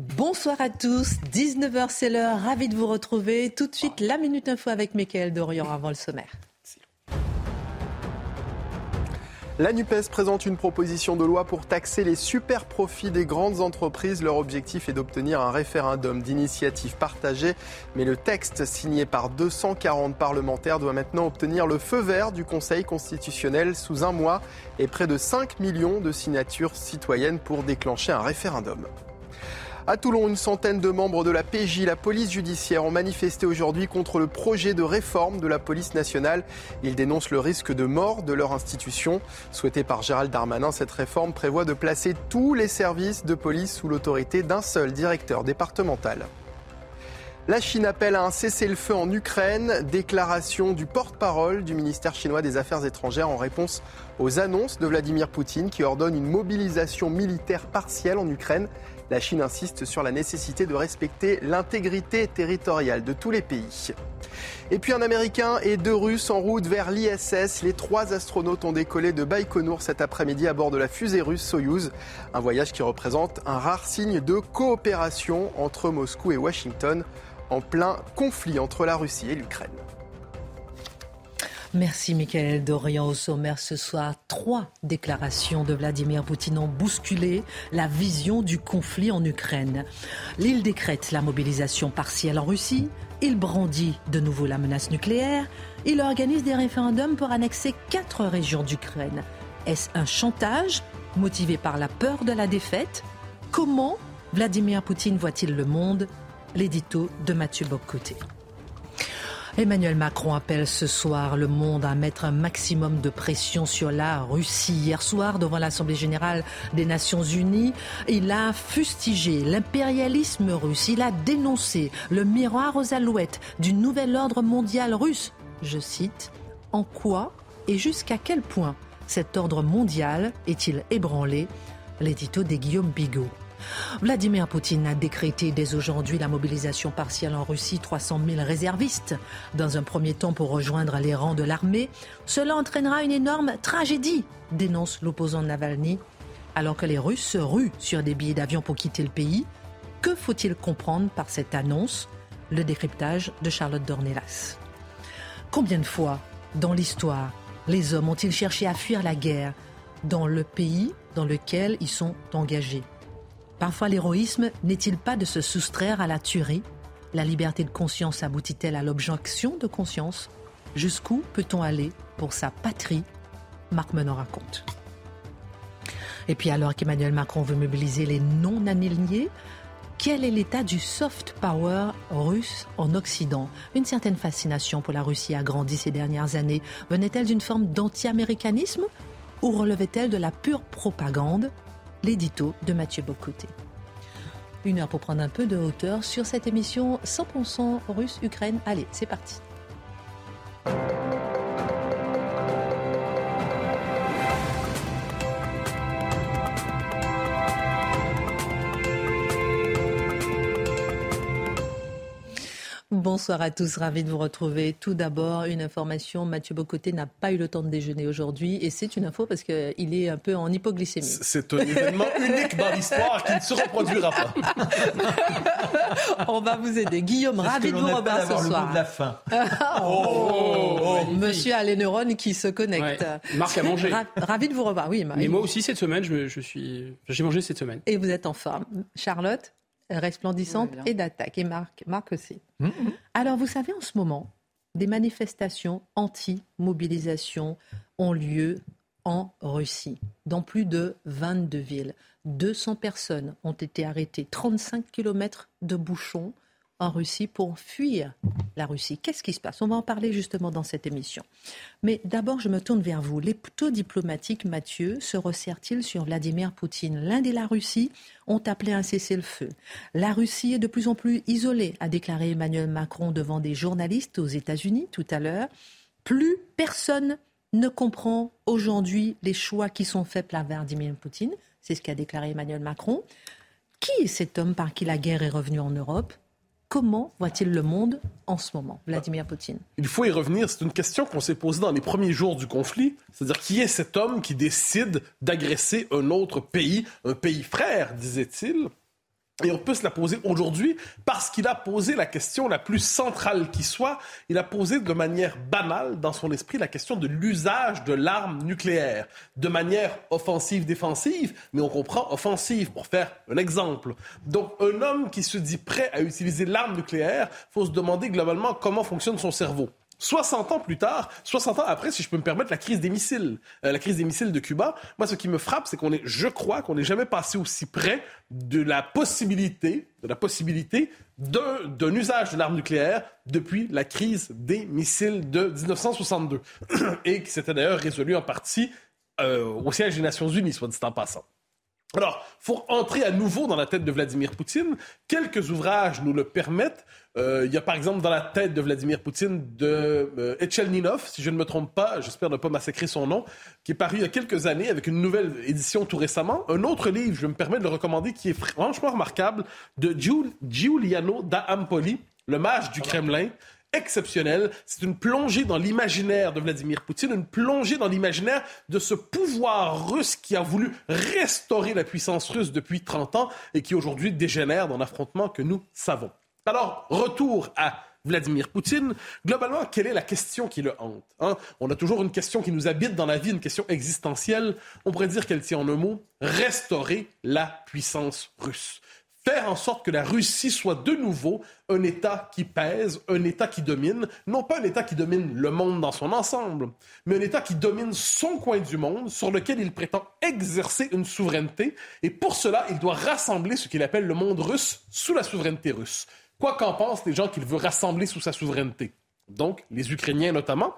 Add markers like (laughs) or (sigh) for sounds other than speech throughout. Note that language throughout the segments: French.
Bonsoir à tous, 19h c'est l'heure, ravi de vous retrouver. Tout de suite, la Minute Info avec Mickaël Dorian avant le sommaire. La NUPES présente une proposition de loi pour taxer les super profits des grandes entreprises. Leur objectif est d'obtenir un référendum d'initiative partagée. Mais le texte signé par 240 parlementaires doit maintenant obtenir le feu vert du Conseil constitutionnel sous un mois et près de 5 millions de signatures citoyennes pour déclencher un référendum. À Toulon, une centaine de membres de la PJ, la police judiciaire, ont manifesté aujourd'hui contre le projet de réforme de la police nationale. Ils dénoncent le risque de mort de leur institution. Souhaitée par Gérald Darmanin, cette réforme prévoit de placer tous les services de police sous l'autorité d'un seul directeur départemental. La Chine appelle à un cessez-le-feu en Ukraine. Déclaration du porte-parole du ministère chinois des Affaires étrangères en réponse aux annonces de Vladimir Poutine qui ordonne une mobilisation militaire partielle en Ukraine. La Chine insiste sur la nécessité de respecter l'intégrité territoriale de tous les pays. Et puis un Américain et deux Russes en route vers l'ISS. Les trois astronautes ont décollé de Baïkonour cet après-midi à bord de la fusée russe Soyouz. Un voyage qui représente un rare signe de coopération entre Moscou et Washington en plein conflit entre la Russie et l'Ukraine. Merci Michael Dorian au sommaire ce soir. Trois déclarations de Vladimir Poutine ont bousculé la vision du conflit en Ukraine. L'île décrète la mobilisation partielle en Russie. Il brandit de nouveau la menace nucléaire. Il organise des référendums pour annexer quatre régions d'Ukraine. Est-ce un chantage motivé par la peur de la défaite? Comment Vladimir Poutine voit-il le monde? L'édito de Mathieu Boccoté. Emmanuel Macron appelle ce soir le monde à mettre un maximum de pression sur la Russie. Hier soir, devant l'Assemblée générale des Nations unies, il a fustigé l'impérialisme russe. Il a dénoncé le miroir aux alouettes du nouvel ordre mondial russe. Je cite, En quoi et jusqu'à quel point cet ordre mondial est-il ébranlé? L'édito des Guillaume Bigot. Vladimir Poutine a décrété dès aujourd'hui la mobilisation partielle en Russie, 300 000 réservistes, dans un premier temps pour rejoindre les rangs de l'armée. Cela entraînera une énorme tragédie, dénonce l'opposant Navalny. Alors que les Russes se ruent sur des billets d'avion pour quitter le pays, que faut-il comprendre par cette annonce? Le décryptage de Charlotte Dornelas. Combien de fois, dans l'histoire, les hommes ont-ils cherché à fuir la guerre dans le pays dans lequel ils sont engagés? Parfois l'héroïsme n'est-il pas de se soustraire à la tuerie? La liberté de conscience aboutit-elle à l'objection de conscience? Jusqu'où peut-on aller pour sa patrie? Marc Menon raconte. Et puis alors qu'Emmanuel Macron veut mobiliser les non-alignés, quel est l'état du soft power russe en Occident? Une certaine fascination pour la Russie a grandi ces dernières années. Venait-elle d'une forme d'anti-américanisme ou relevait-elle de la pure propagande? L'édito de Mathieu Bocoté. Une heure pour prendre un peu de hauteur sur cette émission 100% russe-Ukraine. Allez, c'est parti. Bonsoir à tous, ravi de vous retrouver. Tout d'abord, une information, Mathieu Bocoté n'a pas eu le temps de déjeuner aujourd'hui et c'est une info parce qu'il est un peu en hypoglycémie. C'est un événement (laughs) unique dans l'histoire qui ne se reproduira pas. On va vous aider. Guillaume, ravi de vous revoir ce soir. Le de la faim. (laughs) oh, oh, oh, Monsieur a les neurones qui se connectent. Marc a mangé. ravi de vous revoir, oui. Et moi aussi cette semaine, je, je suis, j'ai mangé cette semaine. Et vous êtes en forme. Charlotte? Resplendissante et d'attaque. Et Marc, Marc aussi. Mmh. Alors, vous savez, en ce moment, des manifestations anti-mobilisation ont lieu en Russie, dans plus de 22 villes. 200 personnes ont été arrêtées, 35 kilomètres de bouchons en Russie pour fuir la Russie. Qu'est-ce qui se passe? On va en parler justement dans cette émission. Mais d'abord, je me tourne vers vous. Les taux diplomatiques, Mathieu, se resserrent-ils sur Vladimir Poutine? L'Inde et la Russie ont appelé un cessez-le-feu. La Russie est de plus en plus isolée, a déclaré Emmanuel Macron devant des journalistes aux États-Unis tout à l'heure. Plus personne ne comprend aujourd'hui les choix qui sont faits par Vladimir Poutine. C'est ce qu'a déclaré Emmanuel Macron. Qui est cet homme par qui la guerre est revenue en Europe? Comment voit-il le monde en ce moment, Vladimir Poutine? Il faut y revenir. C'est une question qu'on s'est posée dans les premiers jours du conflit. C'est-à-dire, qui est cet homme qui décide d'agresser un autre pays, un pays frère, disait-il? Et on peut se la poser aujourd'hui parce qu'il a posé la question la plus centrale qui soit. Il a posé de manière banale dans son esprit la question de l'usage de l'arme nucléaire, de manière offensive-défensive, mais on comprend offensive pour faire un exemple. Donc un homme qui se dit prêt à utiliser l'arme nucléaire, faut se demander globalement comment fonctionne son cerveau. 60 ans plus tard, 60 ans après, si je peux me permettre, la crise des missiles, euh, la crise des missiles de Cuba, moi, ce qui me frappe, c'est qu'on est, je crois qu'on n'est jamais passé aussi près de la possibilité, de la possibilité d'un usage de l'arme nucléaire depuis la crise des missiles de 1962, (clears throat) et qui s'était d'ailleurs résolu en partie euh, au siège des Nations Unies, soit dit en passant. Alors, pour entrer à nouveau dans la tête de Vladimir Poutine, quelques ouvrages nous le permettent. Euh, il y a par exemple dans la tête de Vladimir Poutine de euh, Etchelninov, si je ne me trompe pas, j'espère ne pas massacrer son nom, qui est paru il y a quelques années avec une nouvelle édition tout récemment. Un autre livre, je me permets de le recommander, qui est franchement remarquable, de Giuliano da Ampoli, Le mage du Kremlin exceptionnel. C'est une plongée dans l'imaginaire de Vladimir Poutine, une plongée dans l'imaginaire de ce pouvoir russe qui a voulu restaurer la puissance russe depuis 30 ans et qui aujourd'hui dégénère dans l'affrontement que nous savons. Alors, retour à Vladimir Poutine. Globalement, quelle est la question qui le hante hein? On a toujours une question qui nous habite dans la vie, une question existentielle. On pourrait dire qu'elle tient en un mot restaurer la puissance russe faire en sorte que la Russie soit de nouveau un État qui pèse, un État qui domine, non pas un État qui domine le monde dans son ensemble, mais un État qui domine son coin du monde sur lequel il prétend exercer une souveraineté, et pour cela, il doit rassembler ce qu'il appelle le monde russe sous la souveraineté russe. Quoi qu'en pensent les gens qu'il veut rassembler sous sa souveraineté. Donc, les Ukrainiens notamment,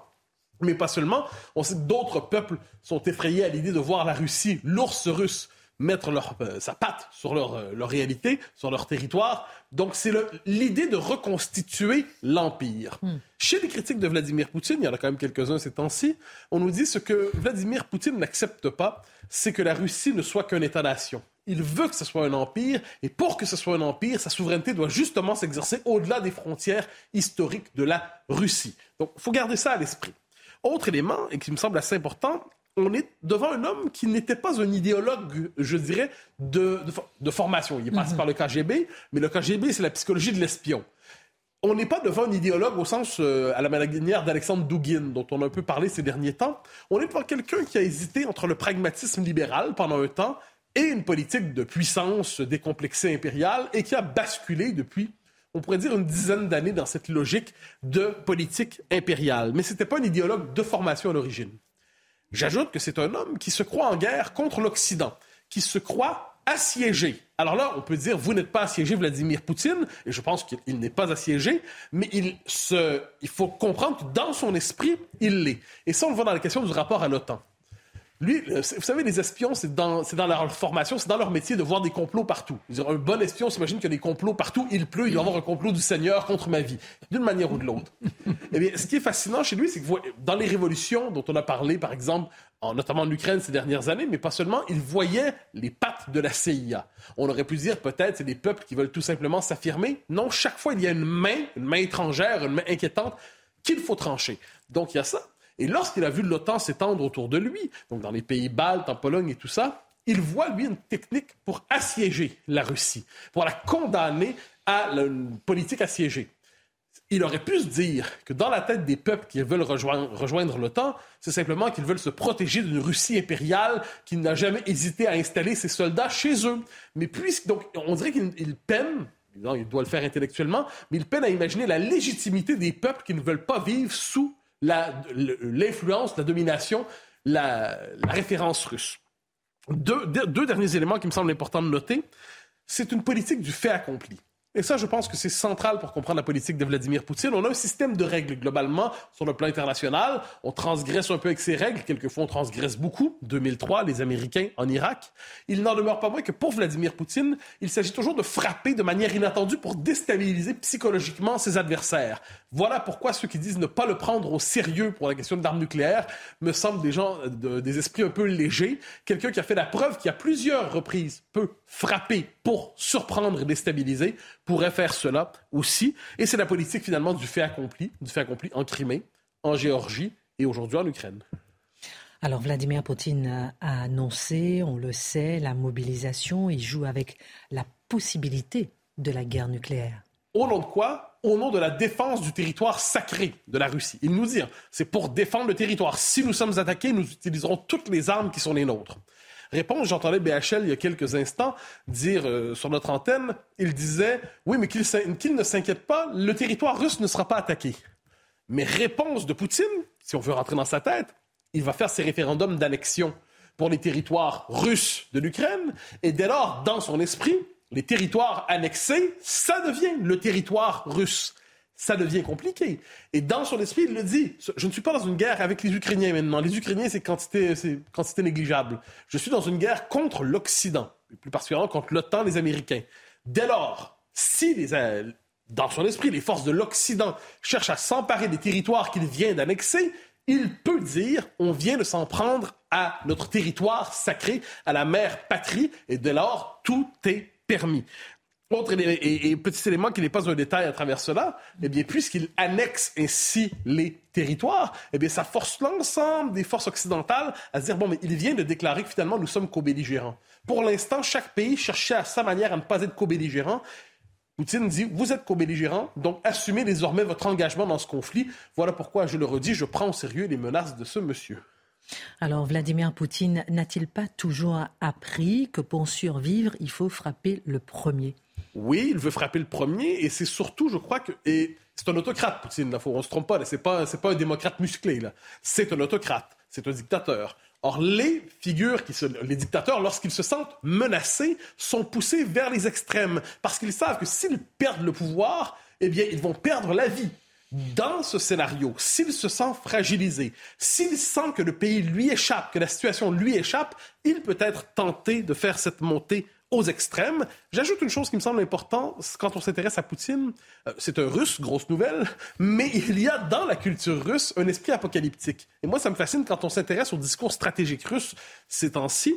mais pas seulement. On sait que d'autres peuples sont effrayés à l'idée de voir la Russie, l'ours russe, mettre leur, euh, sa patte sur leur, euh, leur, réalité, sur leur territoire. Donc, c'est l'idée de reconstituer l'Empire. Hmm. Chez les critiques de Vladimir Poutine, il y en a quand même quelques-uns ces temps-ci, on nous dit ce que Vladimir Poutine n'accepte pas, c'est que la Russie ne soit qu'un État-nation. Il veut que ce soit un empire, et pour que ce soit un empire, sa souveraineté doit justement s'exercer au-delà des frontières historiques de la Russie. Donc, il faut garder ça à l'esprit. Autre élément, et qui me semble assez important, on est devant un homme qui n'était pas un idéologue, je dirais, de, formation. Il est passé mhm. par le KGB, mais le KGB, c'est la psychologie de l'espion. On n'est pas devant un idéologue au sens euh, à la manière d'Alexandre Dugin, dont on a un peu parlé ces derniers temps. On est devant quelqu'un qui a hésité entre le pragmatisme libéral pendant un temps et une politique de puissance décomplexée impériale et qui a basculé depuis on pourrait dire une dizaine d'années dans cette logique de politique impériale. Mais ce n'était pas un idéologue de formation à l'origine. J'ajoute que c'est un homme qui se croit en guerre contre l'Occident, qui se croit assiégé. Alors là, on peut dire, vous n'êtes pas assiégé Vladimir Poutine, et je pense qu'il n'est pas assiégé, mais il, se, il faut comprendre que dans son esprit, il l'est. Et ça, on le voit dans la question du rapport à l'OTAN. Lui, euh, vous savez, les espions, c'est dans, leur formation, c'est dans leur métier de voir des complots partout. un bon espion s'imagine qu'il y a des complots partout. Il pleut, il va y avoir un complot du Seigneur contre ma vie, d'une manière ou de l'autre. eh bien, ce qui est fascinant chez lui, c'est que dans les révolutions dont on a parlé, par exemple, en, notamment en Ukraine ces dernières années, mais pas seulement, il voyait les pattes de la CIA. On aurait pu dire peut-être c'est des peuples qui veulent tout simplement s'affirmer. Non, chaque fois, il y a une main, une main étrangère, une main inquiétante qu'il faut trancher. Donc, il y a ça. Et lorsqu'il a vu l'OTAN s'étendre autour de lui, donc dans les pays baltes, en Pologne et tout ça, il voit, lui, une technique pour assiéger la Russie, pour la condamner à une politique assiégée. Il aurait pu se dire que dans la tête des peuples qui veulent rejoindre, l'OTAN, c'est simplement qu'ils veulent se protéger d'une Russie impériale qui n'a jamais hésité à installer ses soldats chez eux. Mais puisque, donc, on dirait qu'il peine, il doit le faire intellectuellement, mais il peine à imaginer la légitimité des peuples qui ne veulent pas vivre sous l'influence, la, domination, la, référence russe. deux, derniers éléments qui me semblent importants de noter. C'est une politique du fait accompli. Et ça, je pense que c'est central pour comprendre la politique de Vladimir Poutine. On a un système de règles globalement sur le plan international. On transgresse un peu avec ces règles. Quelquefois, on transgresse beaucoup. 2003, les Américains en Irak. Il n'en demeure pas moins que pour Vladimir Poutine, il s'agit toujours de frapper de manière inattendue pour déstabiliser psychologiquement ses adversaires. Voilà pourquoi ceux qui disent ne pas le prendre au sérieux pour la question de l'arme nucléaire me semblent des gens, des esprits un peu légers. Quelqu'un qui a fait la preuve qui, à plusieurs reprises, peut frapper pour surprendre et déstabiliser pourrait faire cela aussi. Et c'est la politique finalement du fait accompli, du fait accompli en Crimée, en Géorgie et aujourd'hui en Ukraine. Alors Vladimir Poutine a annoncé, on le sait, la mobilisation. Il joue avec la possibilité de la guerre nucléaire. Au nom de quoi? Au nom de la défense du territoire sacré de la Russie. Il nous dit, hein, c'est pour défendre le territoire. Si nous sommes attaqués, nous utiliserons toutes les armes qui sont les nôtres. Réponse, j'entendais BHL il y a quelques instants dire euh, sur notre antenne, il disait, oui, mais qu'il ne s'inquiète pas, le territoire russe ne sera pas attaqué. Mais réponse de Poutine, si on veut rentrer dans sa tête, il va faire ses référendums d'annexion pour les territoires russes de l'Ukraine, et dès lors, dans son esprit, les territoires annexés, ça devient le territoire russe. Ça devient compliqué. Et dans son esprit, il le dit. Je ne suis pas dans une guerre avec les Ukrainiens maintenant. Les Ukrainiens, c'est quantité, quantité négligeable. Je suis dans une guerre contre l'Occident, plus particulièrement contre l'OTAN, les Américains. Dès lors, si euh, dans son esprit, les forces de l'Occident cherchent à s'emparer des territoires qu'il vient d'annexer, il peut dire on vient de s'en prendre à notre territoire sacré, à la mère patrie, et dès lors, tout est permis. Autre et, petit élément qui n'est pas un détail à travers cela, eh bien, puisqu'il annexe ainsi les territoires, eh bien, ça force l'ensemble des forces occidentales à se dire, bon, mais il vient de déclarer que finalement, nous sommes co-belligérants. Pour l'instant, chaque pays cherchait à sa manière à ne pas être co-belligérant. Poutine dit, vous êtes co-belligérant, donc assumez désormais votre engagement dans ce conflit. Voilà pourquoi, je le redis, je prends au sérieux les menaces de ce monsieur. Alors Vladimir Poutine n'a-t-il pas toujours appris que pour survivre, il faut frapper le premier? Oui, il veut frapper le premier et c'est surtout, je crois que... Et c'est un autocrate, Poutine, là, faut, on se trompe pas, c'est pas, pas un démocrate musclé, là. C'est un autocrate, c'est un dictateur. Or, les figures, qui les dictateurs, lorsqu'ils se sentent menacés, sont poussés vers les extrêmes parce qu'ils savent que s'ils perdent le pouvoir, eh bien, ils vont perdre la vie dans ce scénario, s'il se sent fragilisé, s'il sent que le pays lui échappe, que la situation lui échappe, il peut être tenté de faire cette montée aux extrêmes. J'ajoute une chose qui me semble importante quand on s'intéresse à Poutine. Euh, c'est un russe, grosse nouvelle, mais il y a dans la culture russe un esprit apocalyptique. Et moi, ça me fascine quand on s'intéresse au discours stratégique russe ces temps-ci.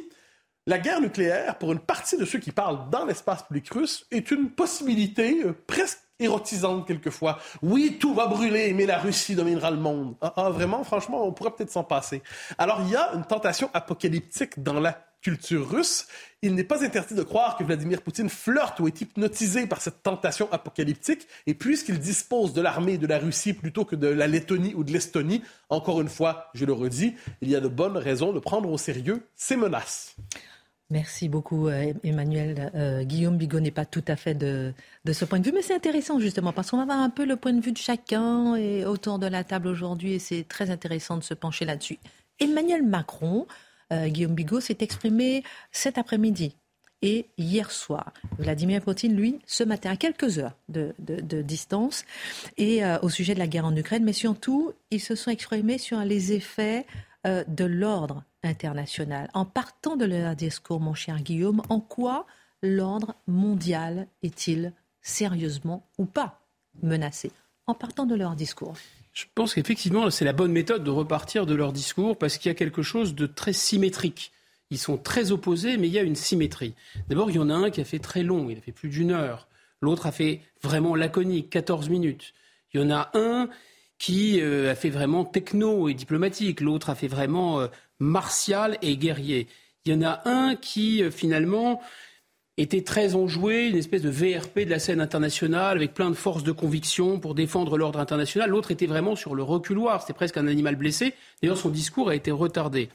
La guerre nucléaire, pour une partie de ceux qui parlent dans l'espace public russe, est une possibilité euh, presque érotisante quelquefois. Oui, tout va brûler, mais la Russie dominera le monde. Ah, ah, vraiment, franchement, on pourrait peut-être s'en passer. Alors, il y a une tentation apocalyptique dans la culture russe. Il n'est pas interdit de croire que Vladimir Poutine flirte ou est hypnotisé par cette tentation apocalyptique. Et puisqu'il dispose de l'armée de la Russie plutôt que de la Lettonie ou de l'Estonie, encore une fois, je le redis, il y a de bonnes raisons de prendre au sérieux ces menaces. Merci beaucoup, euh, Emmanuel. Euh, Guillaume Bigot n'est pas tout à fait de, ce point de vue, mais c'est intéressant justement parce qu'on va voir un peu le point de vue de chacun et autour de la table aujourd'hui et c'est très intéressant de se pencher là-dessus. Emmanuel Macron, Guillaume Bigot s'est exprimé cet après-midi et hier soir. Vladimir Poutine, lui, ce matin, à quelques heures de, distance, et au sujet de la guerre en Ukraine, mais surtout, ils se sont exprimés sur les effets de l'ordre international. En partant de leur discours, mon cher Guillaume, en quoi l'ordre mondial est-il sérieusement ou pas menacé? En partant de leur discours. Je pense qu'effectivement, c'est la bonne méthode de repartir de leur discours parce qu'il y a quelque chose de très symétrique. Ils sont très opposés, mais il y a une symétrie. D'abord, il y en a un qui a fait très long, il a fait plus d'une heure. L'autre a fait vraiment laconique, 14 minutes. Il y en a un qui euh, a fait vraiment techno et diplomatique, l'autre a fait vraiment euh, martial et guerrier. Il y en a un qui, euh, finalement, était très enjoué, une espèce de VRP de la scène internationale, avec plein de force de conviction pour défendre l'ordre international. L'autre était vraiment sur le reculoir, c'était presque un animal blessé. D'ailleurs, son discours a été retardé.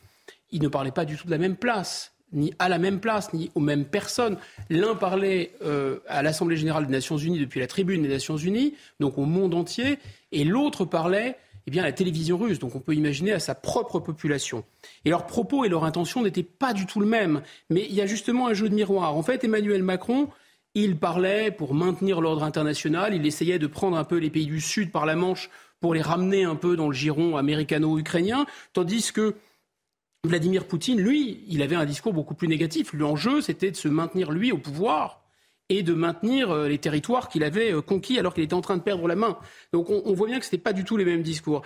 Il ne parlait pas du tout de la même place, ni à la même place, ni aux mêmes personnes. L'un parlait euh, à l'Assemblée générale des Nations unies depuis la tribune des Nations unies, donc au monde entier, et l'autre parlait eh bien, la télévision russe. Donc on peut imaginer à sa propre population. Et leurs propos et leur intention n'étaient pas du tout le même. Mais il y a justement un jeu de miroir. En fait, Emmanuel Macron, il parlait pour maintenir l'ordre international. Il essayait de prendre un peu les pays du Sud par la Manche pour les ramener un peu dans le giron américano-ukrainien. Tandis que Vladimir Poutine, lui, il avait un discours beaucoup plus négatif. L'enjeu, c'était de se maintenir, lui, au pouvoir et de maintenir euh, les territoires qu'il avait euh, conquis alors qu'il était en train de perdre la main. Donc on, voit bien que ce n'était pas du tout les mêmes discours.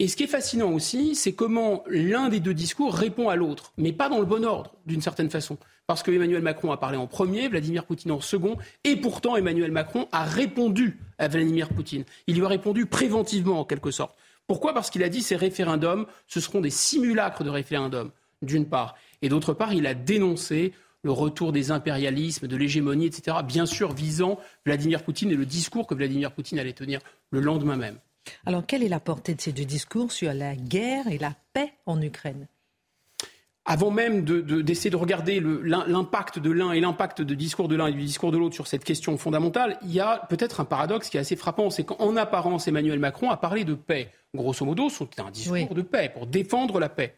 Et ce qui est fascinant aussi, c'est comment l'un des deux discours répond à l'autre, mais pas dans le bon ordre, d'une certaine façon. Parce que Emmanuel Macron a parlé en premier, Vladimir Poutine en second, et pourtant Emmanuel Macron a répondu à Vladimir Poutine. Il lui a répondu préventivement, en quelque sorte Pourquoi? Parce qu'il a dit ces référendums, ce seront des simulacres de référendums, d'une part. Et d'autre part, il a dénoncé le retour des impérialismes, de l'hégémonie, etc., bien sûr visant Vladimir Poutine et le discours que Vladimir Poutine allait tenir le lendemain même. Alors, quelle est la portée de ces deux discours sur la guerre et la paix en Ukraine? Avant même d'essayer de, regarder l'impact de l'un et l'impact de discours de l'un et du discours de l'autre sur cette question fondamentale, il y a peut-être un paradoxe qui est assez frappant, c'est qu'en apparence, Emmanuel Macron a parlé de paix. Grosso modo, c'est un discours de paix, pour défendre la paix.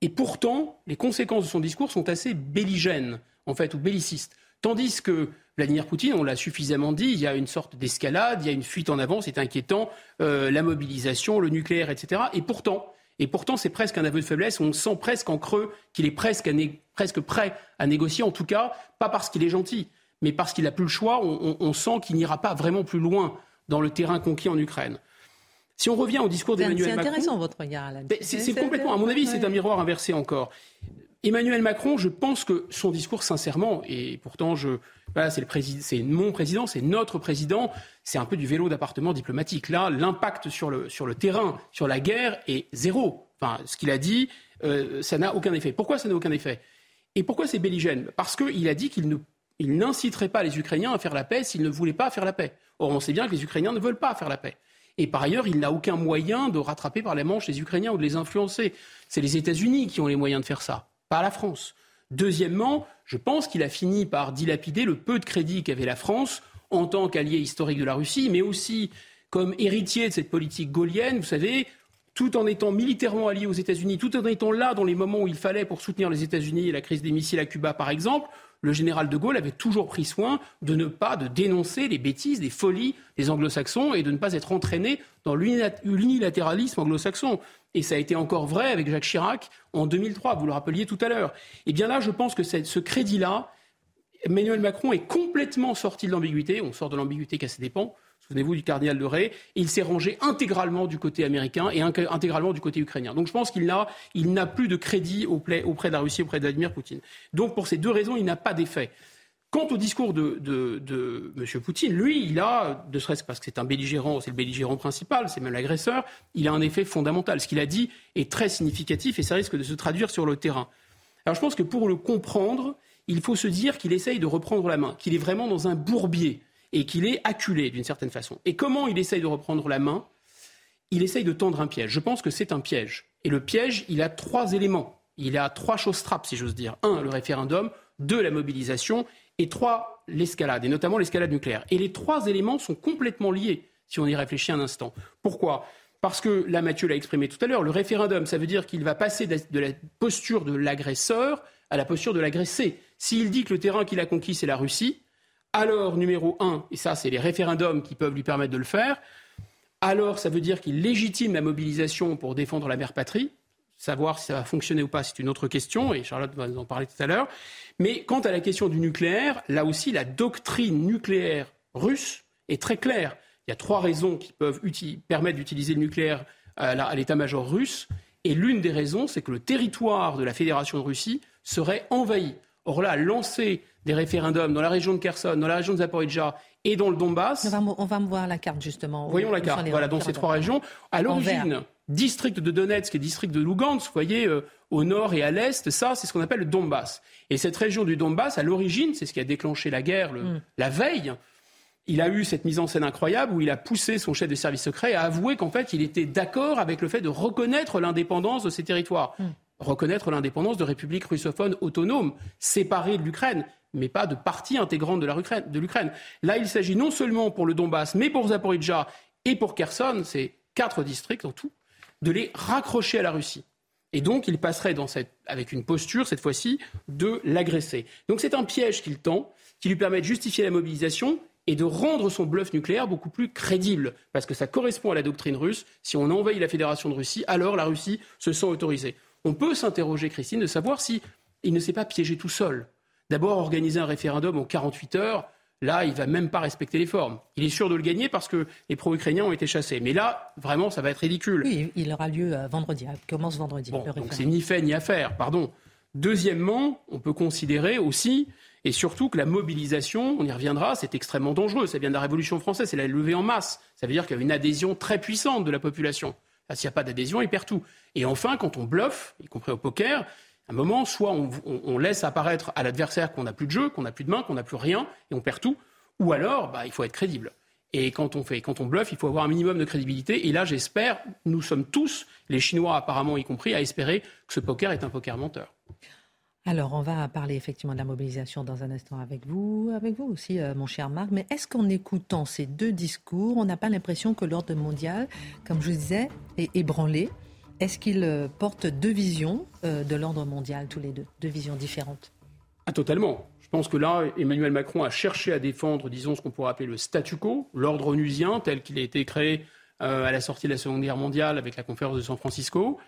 Et pourtant, les conséquences de son discours sont assez belligènes, en fait, ou bellicistes. Tandis que Vladimir Poutine, on l'a suffisamment dit, il y a une sorte d'escalade, il y a une fuite en avant, c'est inquiétant, euh, la mobilisation, le nucléaire, etc. Et pourtant, c'est presque un aveu de faiblesse. On sent presque en creux qu'il est presque, presque, prêt à négocier. En tout cas, pas parce qu'il est gentil, mais parce qu'il n'a plus le choix. On, sent qu'il n'ira pas vraiment plus loin dans le terrain conquis en Ukraine. Si on revient au discours d'Emmanuel Macron. C'est intéressant votre regard, C'est complètement, à mon avis, c'est un miroir inversé encore. Emmanuel Macron, je pense que son discours, sincèrement, et pourtant, je, c'est mon président, c'est notre président, c'est un peu du vélo d'appartement diplomatique. Là, l'impact sur le, sur le terrain, sur la guerre est zéro. Enfin, ce qu'il a dit, euh, ça n'a aucun effet. Pourquoi ça n'a aucun effet? Et pourquoi c'est belligène? Parce qu'il a dit qu'il ne, il n'inciterait pas les Ukrainiens à faire la paix s'ils ne voulaient pas faire la paix. Or, on sait bien que les Ukrainiens ne veulent pas faire la paix. Et par ailleurs, il n'a aucun moyen de rattraper par les manches les Ukrainiens ou de les influencer. C'est les États-Unis qui ont les moyens de faire ça pas la France. Deuxièmement, je pense qu'il a fini par dilapider le peu de crédit qu'avait la France en tant qu'allié historique de la Russie, mais aussi comme héritier de cette politique gaulienne, vous savez, tout en étant militairement allié aux États-Unis, tout en étant là dans les moments où il fallait pour soutenir les États-Unis et la crise des missiles à Cuba, par exemple, le général de Gaulle avait toujours pris soin de ne pas de dénoncer les bêtises, les folies des anglo-saxons et de ne pas être entraîné dans l'unilatéralisme anglo-saxon. Et ça a été encore vrai avec Jacques Chirac en 2003, vous le rappeliez tout à l'heure. Et eh bien là, je pense que ce crédit-là, Emmanuel Macron est complètement sorti de l'ambiguïté. On sort de l'ambiguïté qu'à ses dépens. Souvenez-vous du cardinal de Ré. il s'est rangé intégralement du côté américain et intégralement du côté ukrainien. Donc je pense qu'il n'a, il n'a plus de crédit auprès, auprès de la Russie, auprès de Vladimir Poutine. Donc pour ces deux raisons, il n'a pas d'effet. Quant au discours de, de, M. Poutine, lui, il a, ne serait-ce parce que c'est un belligérant, c'est le belligérant principal, c'est même l'agresseur, il a un effet fondamental. Ce qu'il a dit est très significatif et ça risque de se traduire sur le terrain. Alors je pense que pour le comprendre, il faut se dire qu'il essaye de reprendre la main, qu'il est vraiment dans un bourbier et qu'il est acculé d'une certaine façon. Et comment il essaye de reprendre la main? Il essaye de tendre un piège. Je pense que c'est un piège. Et le piège, il a trois éléments. Il a trois choses trappes, si j'ose dire. Un, le référendum. Deux, la mobilisation et trois, l'escalade, et notamment l'escalade nucléaire. Et les trois éléments sont complètement liés, si on y réfléchit un instant. Pourquoi? Parce que, là, Mathieu l'a exprimé tout à l'heure, le référendum, ça veut dire qu'il va passer de la posture de l'agresseur à la posture de l'agressé. S'il dit que le terrain qu'il a conquis, c'est la Russie, alors, numéro un, et ça, c'est les référendums qui peuvent lui permettre de le faire, alors ça veut dire qu'il légitime la mobilisation pour défendre la mère patrie. Savoir si ça va fonctionner ou pas, c'est une autre question, et Charlotte va nous en parler tout à l'heure. Mais quant à la question du nucléaire, là aussi, la doctrine nucléaire russe est très claire. Il y a trois raisons qui peuvent permettre d'utiliser le nucléaire à l'état-major russe. Et l'une des raisons, c'est que le territoire de la Fédération de Russie serait envahi. Or là, lancer des référendums dans la région de Kherson, dans la région de Zaporizhia et dans le Donbass. On va, on va voir la carte justement. Voyons la carte. Voilà, dans ces trois régions. À l'origine, district de Donetsk et district de Lugansk, vous voyez, euh, au nord et à l'est, ça, c'est ce qu'on appelle le Donbass. Et cette région du Donbass, à l'origine, c'est ce qui a déclenché la guerre mm. la veille. Il a eu cette mise en scène incroyable où il a poussé son chef de service secret à avouer qu'en fait, il était d'accord avec le fait de reconnaître l'indépendance de ces territoires. Mm. Reconnaître l'indépendance de républiques russophones autonomes, séparées de l'Ukraine mais pas de partie intégrante de l'Ukraine. Là, il s'agit non seulement pour le Donbass, mais pour Zaporizhia et pour Kherson, c'est quatre districts en tout, de les raccrocher à la Russie. Et donc, il passerait avec une posture, cette fois-ci, de l'agresser. Donc, c'est un piège qu'il tend, qui lui permet de justifier la mobilisation et de rendre son bluff nucléaire beaucoup plus crédible, parce que ça correspond à la doctrine russe. Si on envahit la Fédération de Russie, alors la Russie se sent autorisée. On peut s'interroger, Christine, de savoir si il ne s'est pas piégé tout seul. D'abord, organiser un référendum en 48 heures, Là, il va même pas respecter les formes. Il est sûr de le gagner parce que les pro-ukrainiens ont été chassés. Mais là, vraiment, ça va être ridicule. Oui, il aura lieu euh, vendredi. Il commence vendredi. donc c'est ni fait ni à faire, pardon. Deuxièmement, on peut considérer aussi, et surtout, que la mobilisation, on y reviendra, c'est extrêmement dangereux. Ça vient de la Révolution française, c'est la levée en masse. Ça veut dire qu'il y a une adhésion très puissante de la population. S'il n'y a pas d'adhésion, il perd tout. Et enfin, quand on bluffe, y compris au poker, à un moment, soit on, laisse apparaître à l'adversaire qu'on n'a plus de jeu, qu'on n'a plus de main, qu'on n'a plus rien, et on perd tout, ou alors, bah, il faut être crédible. Et quand on fait, quand on bluffe, il faut avoir un minimum de crédibilité. Et là, j'espère, nous sommes tous, les Chinois apparemment y compris, à espérer que ce poker est un poker menteur. Alors, on va parler effectivement de la mobilisation dans un instant avec vous, avec vous aussi, euh, mon cher Marc. Mais est-ce qu'en écoutant ces deux discours, on n'a pas l'impression que l'ordre mondial, comme je vous disais, est ébranlé? Est-ce qu'il euh, porte deux visions euh, de l'ordre mondial, tous les deux, deux visions différentes ah, Totalement. Je pense que là, Emmanuel Macron a cherché à défendre, disons, ce qu'on pourrait appeler le statu quo, l'ordre onusien tel qu'il a été créé à la sortie de la Seconde Guerre mondiale avec la conférence de San Francisco.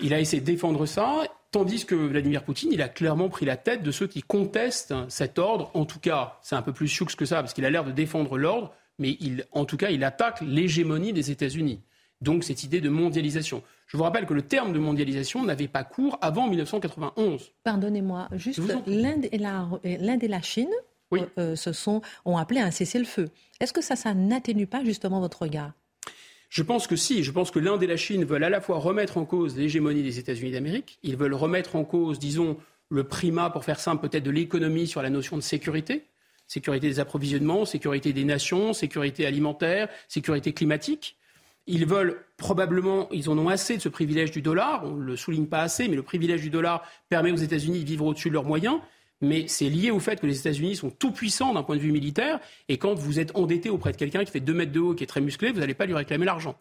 Il a essayé de défendre ça, tandis que Vladimir Poutine, il a clairement pris la tête de ceux qui contestent cet ordre. En tout cas, c'est un peu plus sioux que ça, parce qu'il a l'air de défendre l'ordre, mais en tout cas, il attaque l'hégémonie des États-Unis. Donc cette idée de mondialisation. Je vous rappelle que le terme de mondialisation n'avait pas cours avant 1991. Pardonnez-moi, juste l'Inde et, la, Chine euh, euh, se sont, ont appelé un cessez-le-feu. Est-ce que ça, ça n'atténue pas justement votre regard? Je pense que si. Je pense que l'Inde et la Chine veulent à la fois remettre en cause l'hégémonie des États-Unis d'Amérique, ils veulent remettre en cause, disons, le primat, pour faire simple, peut-être de l'économie sur la notion de sécurité, sécurité des approvisionnements, sécurité des nations, sécurité alimentaire, sécurité climatique. Ils veulent probablement, ils en ont assez de ce privilège du dollar, on ne le souligne pas assez, mais le privilège du dollar permet aux États-Unis de vivre au-dessus de leurs moyens mais c'est lié au fait que les États-Unis sont tout puissants d'un point de vue militaire, et quand vous êtes endetté auprès de quelqu'un qui fait 2 mètres de haut, qui est très musclé, vous n'allez pas lui réclamer l'argent.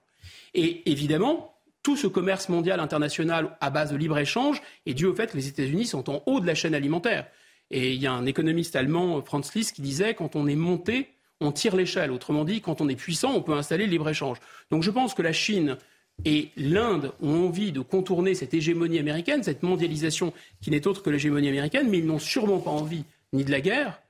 Et évidemment, tout ce commerce mondial international à base de libre-échange est dû au fait que les États-Unis sont en haut de la chaîne alimentaire. Et il y a un économiste allemand, Franz Liszt, qui disait quand on est monté, on tire l'échelle. Autrement dit, quand on est puissant, on peut installer le libre-échange. Donc je pense que la Chine et l'Inde ont envie de contourner cette hégémonie américaine, cette mondialisation qui n'est autre que l'hégémonie américaine, mais ils n'ont sûrement pas envie ni de la guerre,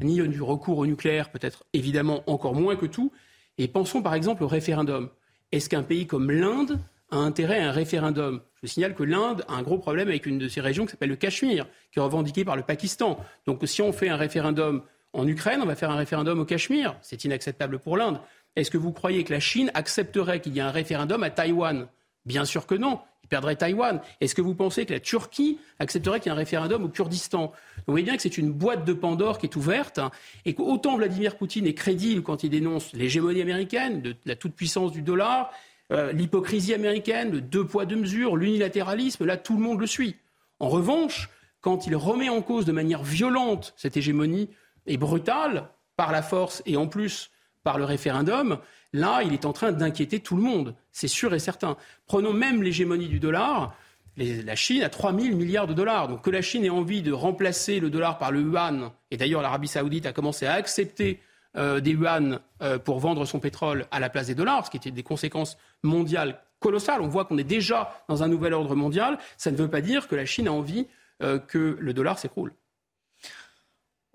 ni du recours au nucléaire, peut-être évidemment encore moins que tout. Et pensons par exemple au référendum. Est-ce qu'un pays comme l'Inde a intérêt à un référendum? Je signale que l'Inde a un gros problème avec une de ces régions qui s'appelle le Cachemire, qui est revendiquée par le Pakistan. Donc si on fait un référendum en Ukraine, on va faire un référendum au Cachemire. C'est inacceptable pour l'Inde. Est-ce que vous croyez que la Chine accepterait qu'il y ait un référendum à Taïwan? Bien sûr que non. Il perdrait Taïwan. Est-ce que vous pensez que la Turquie accepterait qu'il y ait un référendum au Kurdistan? Vous voyez bien que c'est une boîte de Pandore qui est ouverte et qu'autant Vladimir Poutine est crédible quand il dénonce l'hégémonie américaine, la toute-puissance du dollar, euh, l'hypocrisie américaine, le deux poids deux mesures, l'unilatéralisme, là tout le monde le suit. En revanche, quand il remet en cause de manière violente cette hégémonie et brutale, par la force et en plus par le référendum, là, il est en train d'inquiéter tout le monde. C'est sûr et certain. Prenons même l'hégémonie du dollar. la Chine a 3 000 milliards de dollars. Donc que la Chine ait envie de remplacer le dollar par le yuan, et d'ailleurs l'Arabie saoudite a commencé à accepter euh, des yuan euh, pour vendre son pétrole à la place des dollars, ce qui était des conséquences mondiales colossales. On voit qu'on est déjà dans un nouvel ordre mondial. Ça ne veut pas dire que la Chine a envie euh, que le dollar s'écroule.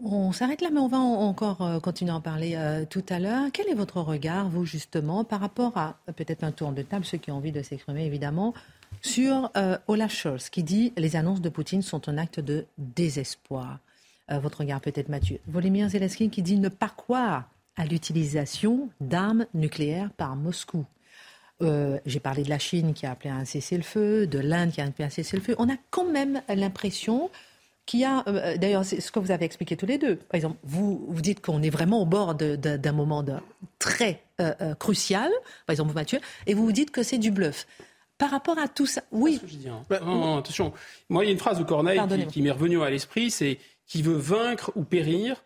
On s'arrête là, mais on va encore euh, continuer à en parler euh, tout à l'heure. Quel est votre regard, vous, justement, par rapport à peut-être un tour de table, ceux qui ont envie de s'exprimer, évidemment, sur euh, Olaf Scholz, qui dit les annonces de Poutine sont un acte de désespoir. votre regard, peut-être, Mathieu. Volodymyr Zelensky, qui dit ne pas croire à l'utilisation d'armes nucléaires par Moscou. J'ai parlé de la Chine qui a appelé à un cessez-le-feu, de l'Inde qui a appelé à un cessez-le-feu. On a quand même l'impression qui a, euh, d'ailleurs, c'est ce que vous avez expliqué tous les deux. Par exemple, vous, vous dites qu'on est vraiment au bord d'un moment de, très euh, euh, crucial, par exemple, Mathieu, et vous vous dites que c'est du bluff. Par rapport à tout ça, oui. Hein. Bah, attention. Moi, il y a une phrase de Corneille qui, m'est revenue à l'esprit, c'est qui veut vaincre ou périr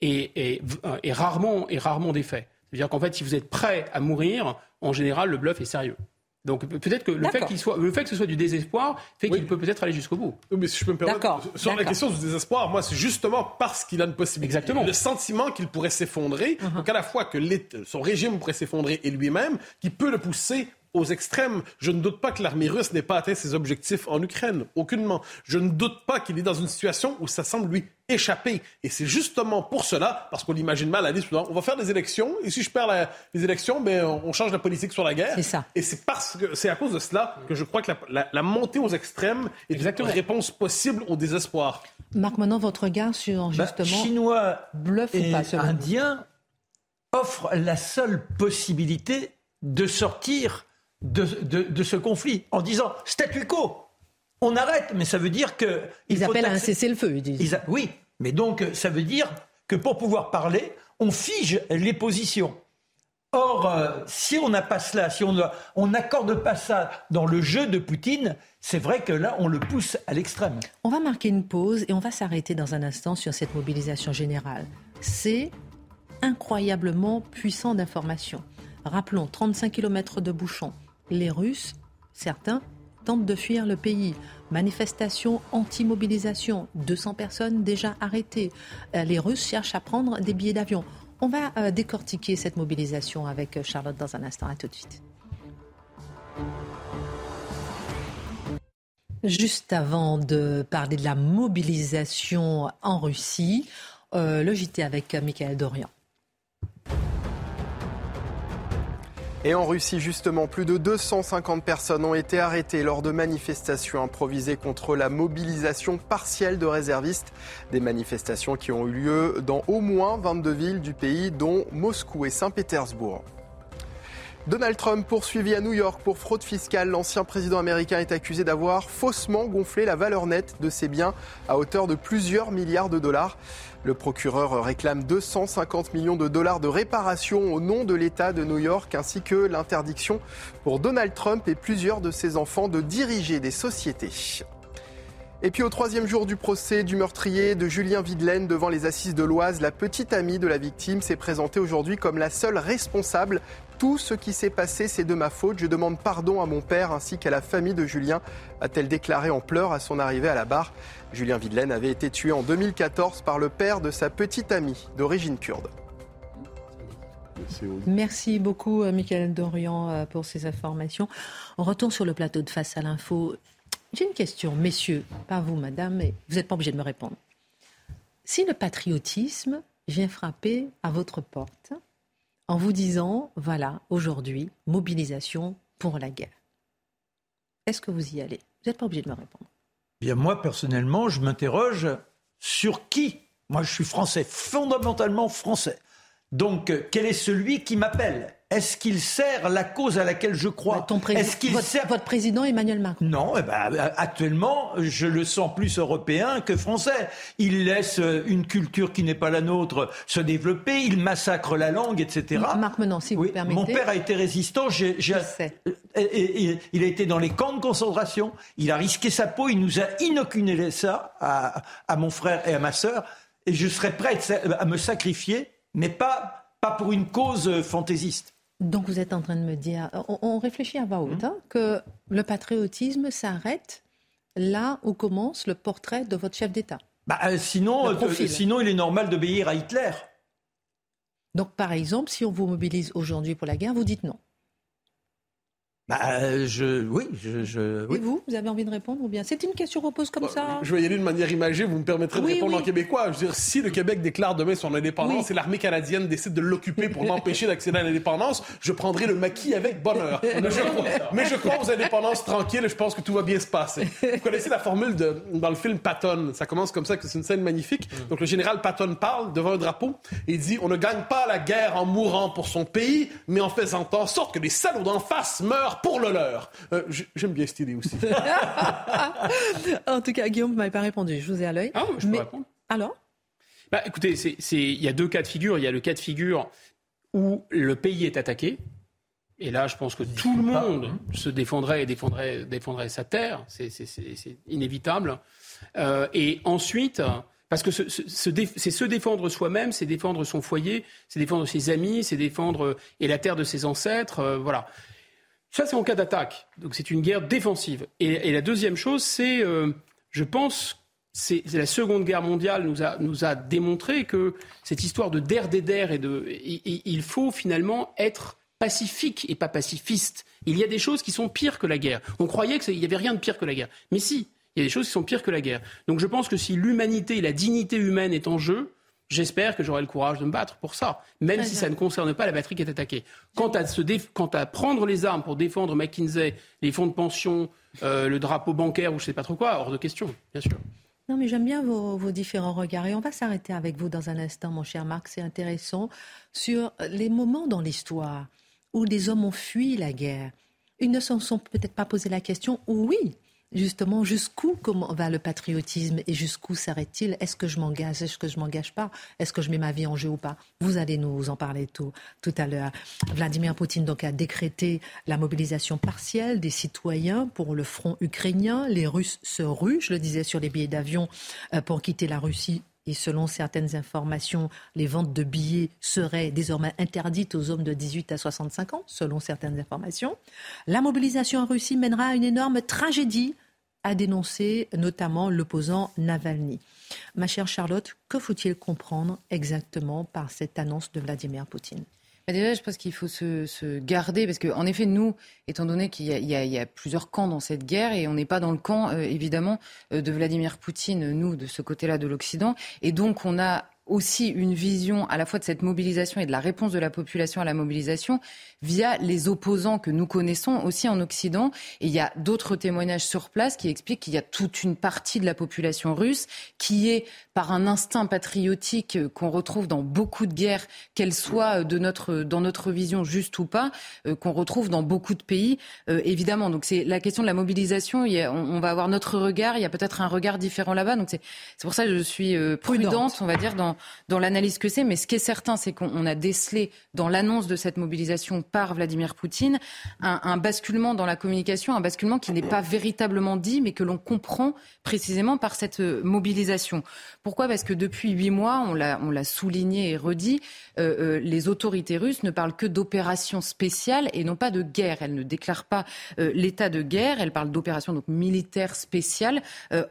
et, et, rarement, et rarement défait. C'est-à-dire qu'en fait, si vous êtes prêt à mourir, en général, le bluff est sérieux. Donc peut-être que le fait, qu'il soit, le fait que ce soit du désespoir fait qu'il peut peut-être aller jusqu'au bout. mais si je peux me permettre, sur la question du désespoir, moi c'est justement parce qu'il a une possibilité, Exactement. le sentiment qu'il pourrait s'effondrer, uh-huh. donc à la fois que son régime pourrait s'effondrer et lui-même, qui peut le pousser aux extrêmes. Je ne doute pas que l'armée russe n'ait pas atteint ses objectifs en Ukraine, aucunement. Je ne doute pas qu'il est dans une situation où ça semble lui échapper. Et c'est justement pour cela, parce qu'on l'imagine mal, à dit on va faire des élections, et si je perds les élections, ben, on change la politique sur la guerre. C'est ça. Et c'est parce que c'est à cause de cela que je crois que la, montée aux extrêmes est une réponse possible au désespoir. Marc, maintenant votre regard sur bah, justement chinois bluff et ou pas, indien offrent la seule possibilité de sortir de, ce conflit en disant statu quo. On arrête, mais ça veut dire que. Ils appellent à un cessez-le-feu, ils disent. oui, mais donc ça veut dire que pour pouvoir parler, on fige les positions. Or, euh, si on n'a pas cela, si on n'accorde pas ça dans le jeu de Poutine, c'est vrai que là, on le pousse à l'extrême. On va marquer une pause et on va s'arrêter dans un instant sur cette mobilisation générale. C'est incroyablement puissant d'information. Rappelons, 35 km de bouchons. Les Russes, certains, tentent de fuir le pays. Manifestation anti-mobilisation, 200 personnes déjà arrêtées. Euh, les Russes cherchent à prendre des billets d'avion. On va euh, décortiquer cette mobilisation avec euh, Charlotte dans un instant. À tout de suite. Juste avant de parler de la mobilisation en Russie, le JT avec Michael Dorian. Et en Russie, justement, plus de 250 personnes ont été arrêtées lors de manifestations improvisées contre la mobilisation partielle de réservistes. Des manifestations qui ont eu lieu dans au moins 22 villes du pays, dont Moscou et Saint-Pétersbourg. Donald Trump poursuivi à New York pour fraude fiscale. L'ancien président américain est accusé d'avoir faussement gonflé la valeur nette de ses biens à hauteur de plusieurs milliards de dollars. Le procureur réclame 250 millions de dollars de réparation au nom de l'État de New York ainsi que l'interdiction pour Donald Trump et plusieurs de ses enfants de diriger des sociétés. Et puis au troisième jour du procès du meurtrier de Julien Videlaine devant les assises de l'Oise, la petite amie de la victime s'est présentée aujourd'hui comme la seule responsable. Tout ce qui s'est passé, c'est de ma faute. Je demande pardon à mon père ainsi qu'à la famille de Julien, a-t-elle déclaré en pleurs à son arrivée à la barre. Julien Videlaine avait été tué en 2014 par le père de sa petite amie d'origine kurde. Merci beaucoup, euh, Michael Dorian, euh, pour ces informations. On retourne sur le plateau de Face à l'info. J'ai une question, messieurs, pas vous, madame, mais vous n'êtes pas obligé de me répondre. Si le patriotisme vient frapper à votre porte en vous disant, voilà, aujourd'hui, mobilisation pour la guerre, est-ce que vous y allez? Vous n'êtes pas obligé de me répondre moi, personnellement, je m'interroge sur qui? Moi, je suis français, fondamentalement français. Donc, euh, quel est celui qui m'appelle? Est-ce qu'il sert la cause à laquelle je crois? Bah, Est-ce qu'il votre, sert... votre président Emmanuel Macron Non, eh ben, actuellement, je le sens plus européen que français. Il laisse euh, une culture qui n'est pas la nôtre se développer, il massacre la langue, etc. Marc Menon, si vous permettez. Mon père a été résistant. J'ai, je sais. Et, il a été dans les camps de concentration. Il a risqué sa peau. Il nous a inoculé ça à, à mon frère et à ma sœur. Et je serais prêt à me sacrifier, mais pas, pas pour une cause fantaisiste. Donc vous êtes en train de me dire, on, réfléchit à voix haute, mmh. hein, que le patriotisme s'arrête là où commence le portrait de votre chef d'État. Bah, euh, sinon, euh, sinon, il est normal d'obéir à Hitler. Donc par exemple, si on vous mobilise aujourd'hui pour la guerre, vous dites non. Bah, je, oui, je, je Et vous, vous avez envie de répondre ou bien? C'est une question qu'on pose comme ça Je vais y aller d'une manière imagée, vous me permettrez de répondre en québécois. Je veux dire, si le Québec déclare demain son indépendance et l'armée canadienne décide de l'occuper pour m'empêcher d'accéder à l'indépendance, je prendrai le maquis avec bonheur. (laughs) Mais je, crois, mais je crois aux indépendances tranquilles et je pense que tout va bien se passer. Vous connaissez la formule de, dans le film Patton, ça commence comme ça, que c'est une scène magnifique. Donc le général Patton parle devant un drapeau et il dit, on ne gagne pas la guerre en mourant pour son pays, mais en faisant en sorte que les salauds d'en face meurent pour le leur. Euh, j'aime bien cette idée aussi. (laughs) en tout cas, Guillaume, vous m'avez pas répondu. Je vous ai à l'œil. Ah, je peux répondre. Alors? Bah, Écoutez, il y a deux cas de figure. Il y a le cas de figure où le pays est attaqué. Et là, je pense que tout le monde se défendrait et défendrait, défendrait sa terre. C'est inévitable. Euh, et ensuite, parce que c'est se défendre soi-même, c'est défendre son foyer, c'est défendre ses amis, c'est défendre et la terre de ses ancêtres. Euh, voilà. Ça, c'est en cas d'attaque. Donc c'est une guerre défensive. Et, la deuxième chose, c'est, euh, je pense, c'est la Seconde Guerre mondiale nous a, nous a démontré que cette histoire de der des der et de, il faut finalement être pacifique et pas pacifiste. Il y a des choses qui sont pires que la guerre. On croyait qu'il n'y avait rien de pire que la guerre. Mais si, il y a des choses qui sont pires que la guerre. Donc je pense que si l'humanité et la dignité humaine est en jeu, J'espère que j'aurai le courage de me battre pour ça, même si ça ne concerne pas la batterie qui est attaquée. Quant à, se quant à prendre les armes pour défendre McKinsey, les fonds de pension, euh, le drapeau bancaire ou je ne sais pas trop quoi, hors de question, bien sûr. Non, mais j'aime bien vos, vos, différents regards. Et on va s'arrêter avec vous dans un instant, mon cher Marc. C'est intéressant sur les moments dans l'histoire où des hommes ont fui la guerre ils ne s'en sont peut-être pas posé la question. Oui, justement, jusqu'où va le patriotisme et jusqu'où s'arrête-t-il? Est-ce que je m'engage Est-ce que je m'engage pas? Est-ce que je mets ma vie en jeu ou pas? Vous allez nous en parler tout, à l'heure. Vladimir Poutine donc a décrété la mobilisation partielle des citoyens pour le front ukrainien. Les Russes se ruent, je le disais, sur les billets d'avion euh, pour quitter la Russie et selon certaines informations, les ventes de billets seraient désormais interdites aux hommes de 18 à 65 ans, selon certaines informations. La mobilisation en Russie mènera à une énorme tragédie a dénoncé notamment l'opposant Navalny. Ma chère Charlotte, que faut-il comprendre exactement par cette annonce de Vladimir Poutine? Bah, Déjà, je pense qu'il faut se, garder, parce qu'en effet, nous, étant donné qu'il y, a plusieurs camps dans cette guerre, et on n'est pas dans le camp, euh, évidemment, euh, de Vladimir Poutine, nous, de ce côté-là de l'Occident, et donc on a aussi une vision à la fois de cette mobilisation et de la réponse de la population à la mobilisation via les opposants que nous connaissons aussi en Occident. Et il y a d'autres témoignages sur place qui expliquent qu'il y a toute une partie de la population russe qui est par un instinct patriotique qu'on retrouve dans beaucoup de guerres, qu'elles soient de notre, dans notre vision juste ou pas, euh, qu'on retrouve dans beaucoup de pays, euh, évidemment. Donc c'est la question de la mobilisation. Il on, va avoir notre regard. Il y a peut-être un regard différent là-bas. Donc c'est pour ça que je suis euh, prudente, on va dire, dans dans, l'analyse que c'est, mais ce qui est certain, c'est qu'on a décelé dans l'annonce de cette mobilisation par Vladimir Poutine un, basculement dans la communication, un basculement qui n'est pas véritablement dit, mais que l'on comprend précisément par cette euh, mobilisation. Pourquoi? Parce que depuis huit mois, on l'a souligné et redit, euh, euh, les autorités russes ne parlent que d'opérations spéciales et non pas de guerre. Elles ne déclarent pas l'état de guerre, elles parlent d'opérations militaires spéciales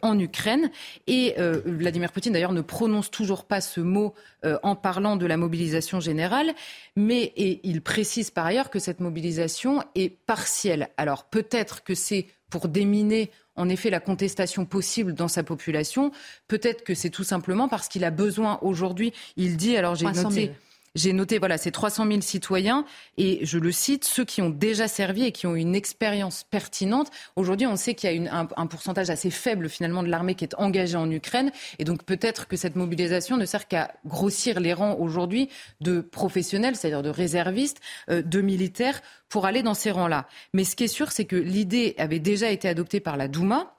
en Ukraine. Et Vladimir Poutine d'ailleurs ne prononce toujours pas ce mot euh, en parlant de la mobilisation générale, mais il précise par ailleurs que cette mobilisation est partielle. Alors peut-être que c'est pour déminer en effet la contestation possible dans sa population. Peut-être que c'est tout simplement parce qu'il a besoin aujourd'hui, il dit, alors j'ai noté... J'ai noté, voilà, ces 300 000 citoyens et je le cite, ceux qui ont déjà servi et qui ont une expérience pertinente. Aujourd'hui, on sait qu'il y a un, pourcentage assez faible finalement de l'armée qui est engagée en Ukraine et donc peut-être que cette mobilisation ne sert qu'à grossir les rangs aujourd'hui de professionnels, c'est-à-dire de réservistes, euh, de militaires pour aller dans ces rangs-là. Mais ce qui est sûr, c'est que l'idée avait déjà été adoptée par la Douma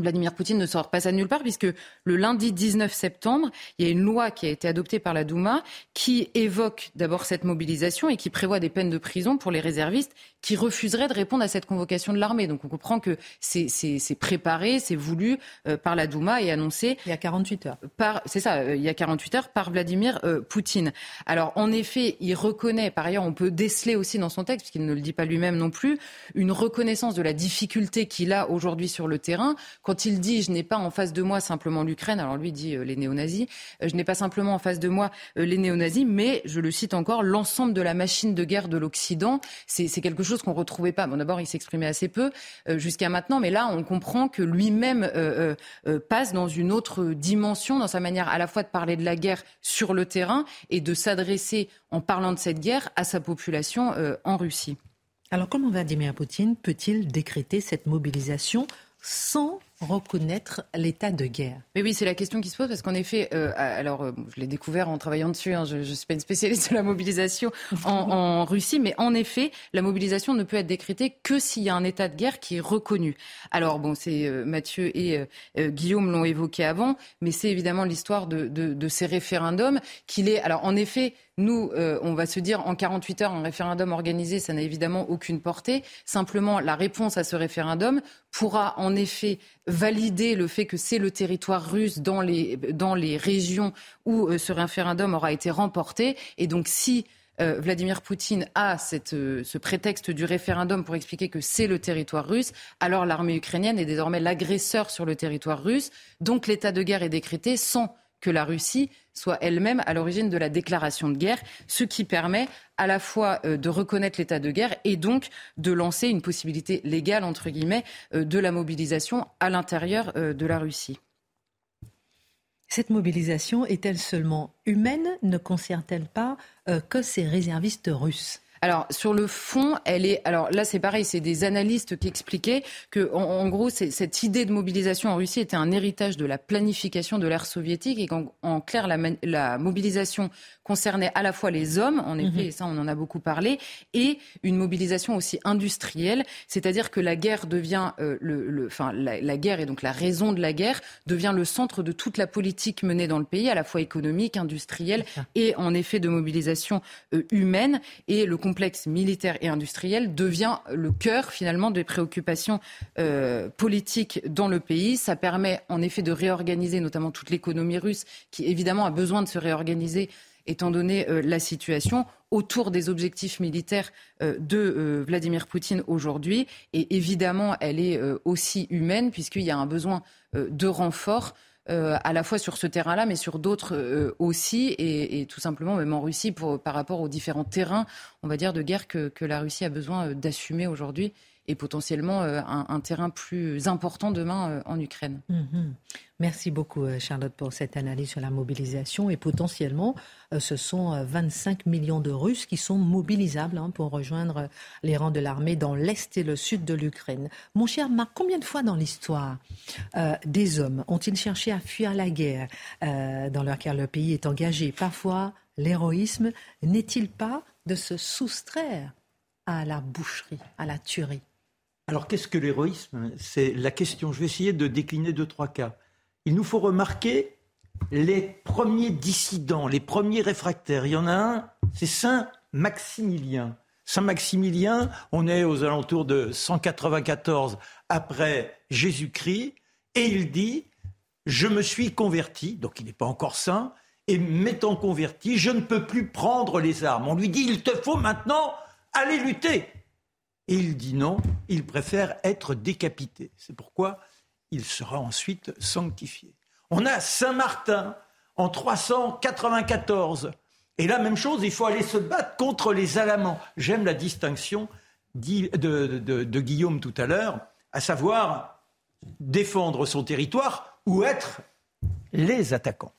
Vladimir Poutine ne sort pas ça de nulle part puisque le lundi 19 septembre, il y a une loi qui a été adoptée par la Douma qui évoque d'abord cette mobilisation et qui prévoit des peines de prison pour les réservistes qui refuseraient de répondre à cette convocation de l'armée. Donc on comprend que c'est préparé, c'est voulu euh, par la Douma et annoncé. Il y a 48 heures. Par, c'est ça, euh, il y a 48 heures par Vladimir euh, Poutine. Alors en effet, il reconnaît, par ailleurs, on peut déceler aussi dans son texte, puisqu'il ne le dit pas lui-même non plus, une reconnaissance de la difficulté qu'il a aujourd'hui sur le terrain quand il dit je n'ai pas en face de moi simplement l'Ukraine, alors lui dit euh, les néo-nazis, euh, je n'ai pas simplement en face de moi euh, les néo-nazis, mais je le cite encore, l'ensemble de la machine de guerre de l'Occident, c'est quelque chose qu'on retrouvait pas. Bon, d'abord, il s'exprimait assez peu jusqu'à maintenant, mais là, on comprend que lui-même passe dans une autre dimension, dans sa manière à la fois de parler de la guerre sur le terrain et de s'adresser, en parlant de cette guerre, à sa population en Russie. Alors comment Vladimir Poutine peut-il décréter cette mobilisation sans reconnaître l'état de guerre Mais oui, c'est la question qui se pose parce qu'en effet, euh, alors euh, je l'ai découvert en travaillant dessus, hein, je ne suis pas une spécialiste de la mobilisation en, Russie, mais en effet, la mobilisation ne peut être décrétée que s'il y a un état de guerre qui est reconnu. Alors bon, c'est euh, Mathieu et Guillaume l'ont évoqué avant, mais c'est évidemment l'histoire de, de, ces référendums qu'il est. Alors en effet, nous, on va se dire en 48 heures, un référendum organisé, ça n'a évidemment aucune portée. Simplement, la réponse à ce référendum pourra en effet valider le fait que c'est le territoire russe dans les, dans les régions où euh, ce référendum aura été remporté. Et donc si euh, Vladimir Poutine a cette, euh, ce prétexte du référendum pour expliquer que c'est le territoire russe, alors l'armée ukrainienne est désormais l'agresseur sur le territoire russe. Donc l'état de guerre est décrété sans que la Russie soit elle-même à l'origine de la déclaration de guerre, ce qui permet à la fois euh, de reconnaître l'état de guerre et donc de lancer une possibilité légale, entre guillemets, euh, de la mobilisation à l'intérieur euh, de la Russie. Cette mobilisation est-elle seulement humaine? Ne concerne-t-elle pas que ces réservistes russes? Alors sur le fond, elle est. Alors là, c'est pareil, c'est des analystes qui expliquaient que, en, gros, cette idée de mobilisation en Russie était un héritage de la planification de l'ère soviétique et qu'en clair, la, la, mobilisation concernait à la fois les hommes, en effet, mhm. et ça, on en a beaucoup parlé, et une mobilisation aussi industrielle, c'est-à-dire que la guerre devient euh, le, enfin, la, guerre et donc la raison de la guerre devient le centre de toute la politique menée dans le pays, à la fois économique, industrielle et en effet de mobilisation euh, humaine et le complexe militaire et industriel devient le cœur finalement des préoccupations euh, politiques dans le pays. Ça permet en effet de réorganiser notamment toute l'économie russe qui évidemment a besoin de se réorganiser étant donné euh, la situation autour des objectifs militaires euh, de Vladimir Poutine aujourd'hui. Et évidemment, elle est aussi humaine puisqu'il y a un besoin de renfort euh, à la fois sur ce terrain-là, mais sur d'autres euh, aussi, et, tout simplement même en Russie pour, par rapport aux différents terrains, on va dire, de guerre que, la Russie a besoin euh, d'assumer aujourd'hui et potentiellement euh, un, terrain plus important demain euh, en Ukraine. Mhm. Merci beaucoup euh, Charlotte pour cette analyse sur la mobilisation et potentiellement ce sont 25 millions de Russes qui sont mobilisables hein, pour rejoindre les rangs de l'armée dans l'est et le sud de l'Ukraine. Mon cher Marc, combien de fois dans l'histoire des hommes ont-ils cherché à fuir la guerre dans laquelle le pays est engagé? Parfois, l'héroïsme n'est-il pas de se soustraire à la boucherie, à la tuerie? Alors qu'est-ce que l'héroïsme? C'est la question. Je vais essayer de décliner deux, trois cas. Il nous faut remarquer les premiers dissidents, les premiers réfractaires. Il y en a un, c'est Saint Maximilien. Saint Maximilien, on est aux alentours de 194 après Jésus-Christ, et il dit, je me suis converti, donc il n'est pas encore saint, et m'étant converti, je ne peux plus prendre les armes. On lui dit, il te faut maintenant aller lutter. Et il dit non, il préfère être décapité. C'est pourquoi il sera ensuite sanctifié. On a Saint Martin en 394. Et la même chose, il faut aller se battre contre les Alamans. J'aime la distinction de, de, Guillaume tout à l'heure, à savoir défendre son territoire ou être les attaquants.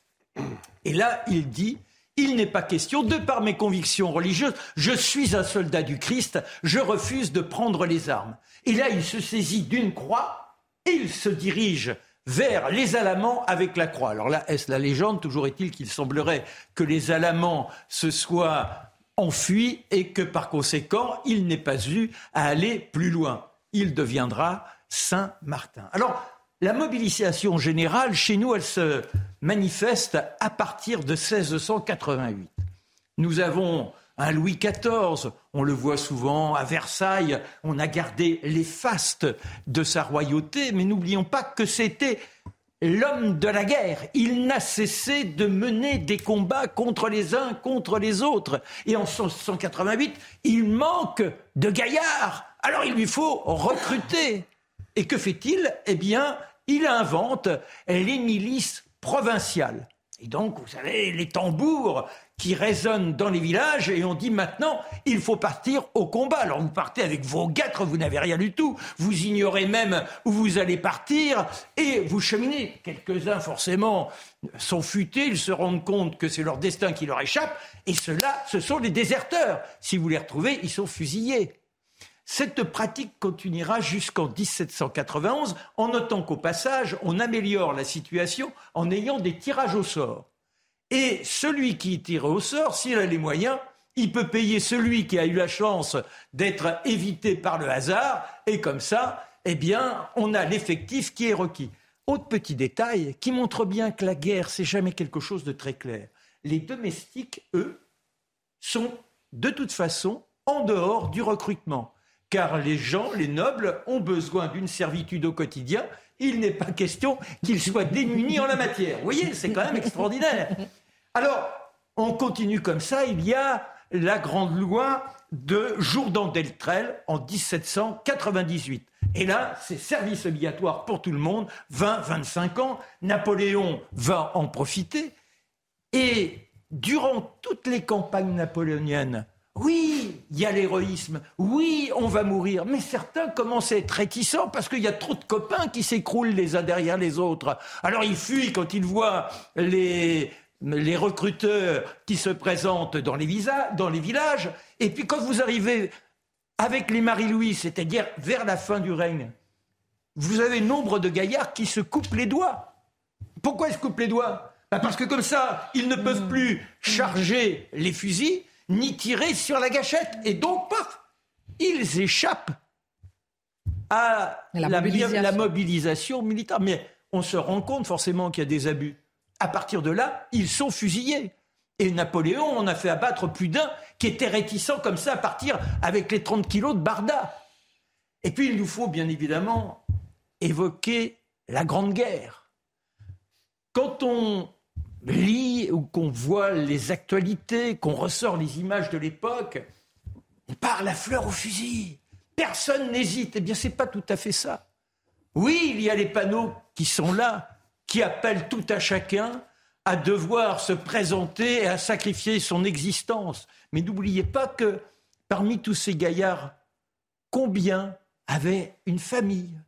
Et là, il dit il n'est pas question, de par mes convictions religieuses, je suis un soldat du Christ, je refuse de prendre les armes. Et là, il se saisit d'une croix et il se dirige vers les Alamans avec la croix. Alors là, est-ce la légende Toujours est-il qu'il semblerait que les Alamans se soient enfuis et que par conséquent, il n'ait pas eu à aller plus loin. Il deviendra Saint Martin. Alors, la mobilisation générale, chez nous, elle se manifeste à partir de 1688. Nous avons un Louis XIV, on le voit souvent à Versailles, on a gardé les fastes de sa royauté, mais n'oublions pas que c'était l'homme de la guerre. Il n'a cessé de mener des combats contre les uns, contre les autres. Et en 1688, il manque de gaillards. Alors il lui faut recruter. Et que fait-il? Eh bien, il invente les milices provinciales. Et donc, vous savez, les tambours qui résonnent dans les villages et on dit maintenant, il faut partir au combat. Alors vous partez avec vos guêtres, vous n'avez rien du tout. Vous ignorez même où vous allez partir et vous cheminez. Quelques-uns, forcément, sont futés, ils se rendent compte que c'est leur destin qui leur échappe. Et ceux-là, ce sont les déserteurs. Si vous les retrouvez, ils sont fusillés. Cette pratique continuera jusqu'en 1791, en notant qu'au passage, on améliore la situation en ayant des tirages au sort. Et celui qui tire au sort, s'il a les moyens, il peut payer celui qui a eu la chance d'être évité par le hasard, et comme ça, eh bien, on a l'effectif qui est requis. Autre petit détail qui montre bien que la guerre, c'est jamais quelque chose de très clair. Les domestiques, eux, sont de toute façon en dehors du recrutement car les gens, les nobles, ont besoin d'une servitude au quotidien. Il n'est pas question qu'ils soient démunis en la matière. Vous voyez, c'est quand même extraordinaire. Alors, on continue comme ça. Il y a la grande loi de Jourdan d'Eltrel en 1798. Et là, c'est service obligatoire pour tout le monde, 20-25 ans. Napoléon va en profiter. Et durant toutes les campagnes napoléoniennes, oui, il y a l'héroïsme. Oui, on va mourir. Mais certains commencent à être réticents parce qu'il y a trop de copains qui s'écroulent les uns derrière les autres. Alors ils fuient quand ils voient les les recruteurs qui se présentent dans les, dans les villages. Et puis quand vous arrivez avec les Marie-Louis, c'est-à-dire vers la fin du règne, vous avez nombre de gaillards qui se coupent les doigts. Pourquoi ils se coupent les doigts? Bah, Parce que comme ça, ils ne peuvent plus charger les fusils ni tirer sur la gâchette. Et donc, paf, ils échappent à la, mobilisation. militaire. Mais on se rend compte forcément qu'il y a des abus. À partir de là, ils sont fusillés. Et Napoléon en a fait abattre plus d'un qui était réticent comme ça à partir avec les 30 kilos de Barda. Et puis il nous faut bien évidemment évoquer la Grande Guerre. Quand on lit ou qu'on voit les actualités, qu'on ressort les images de l'époque, on parle à fleur au fusil. Personne n'hésite. Eh bien, c'est pas tout à fait ça. Oui, il y a les panneaux qui sont là, qui appellent tout à chacun à devoir se présenter et à sacrifier son existence. Mais n'oubliez pas que parmi tous ces gaillards, combien avaient une famille?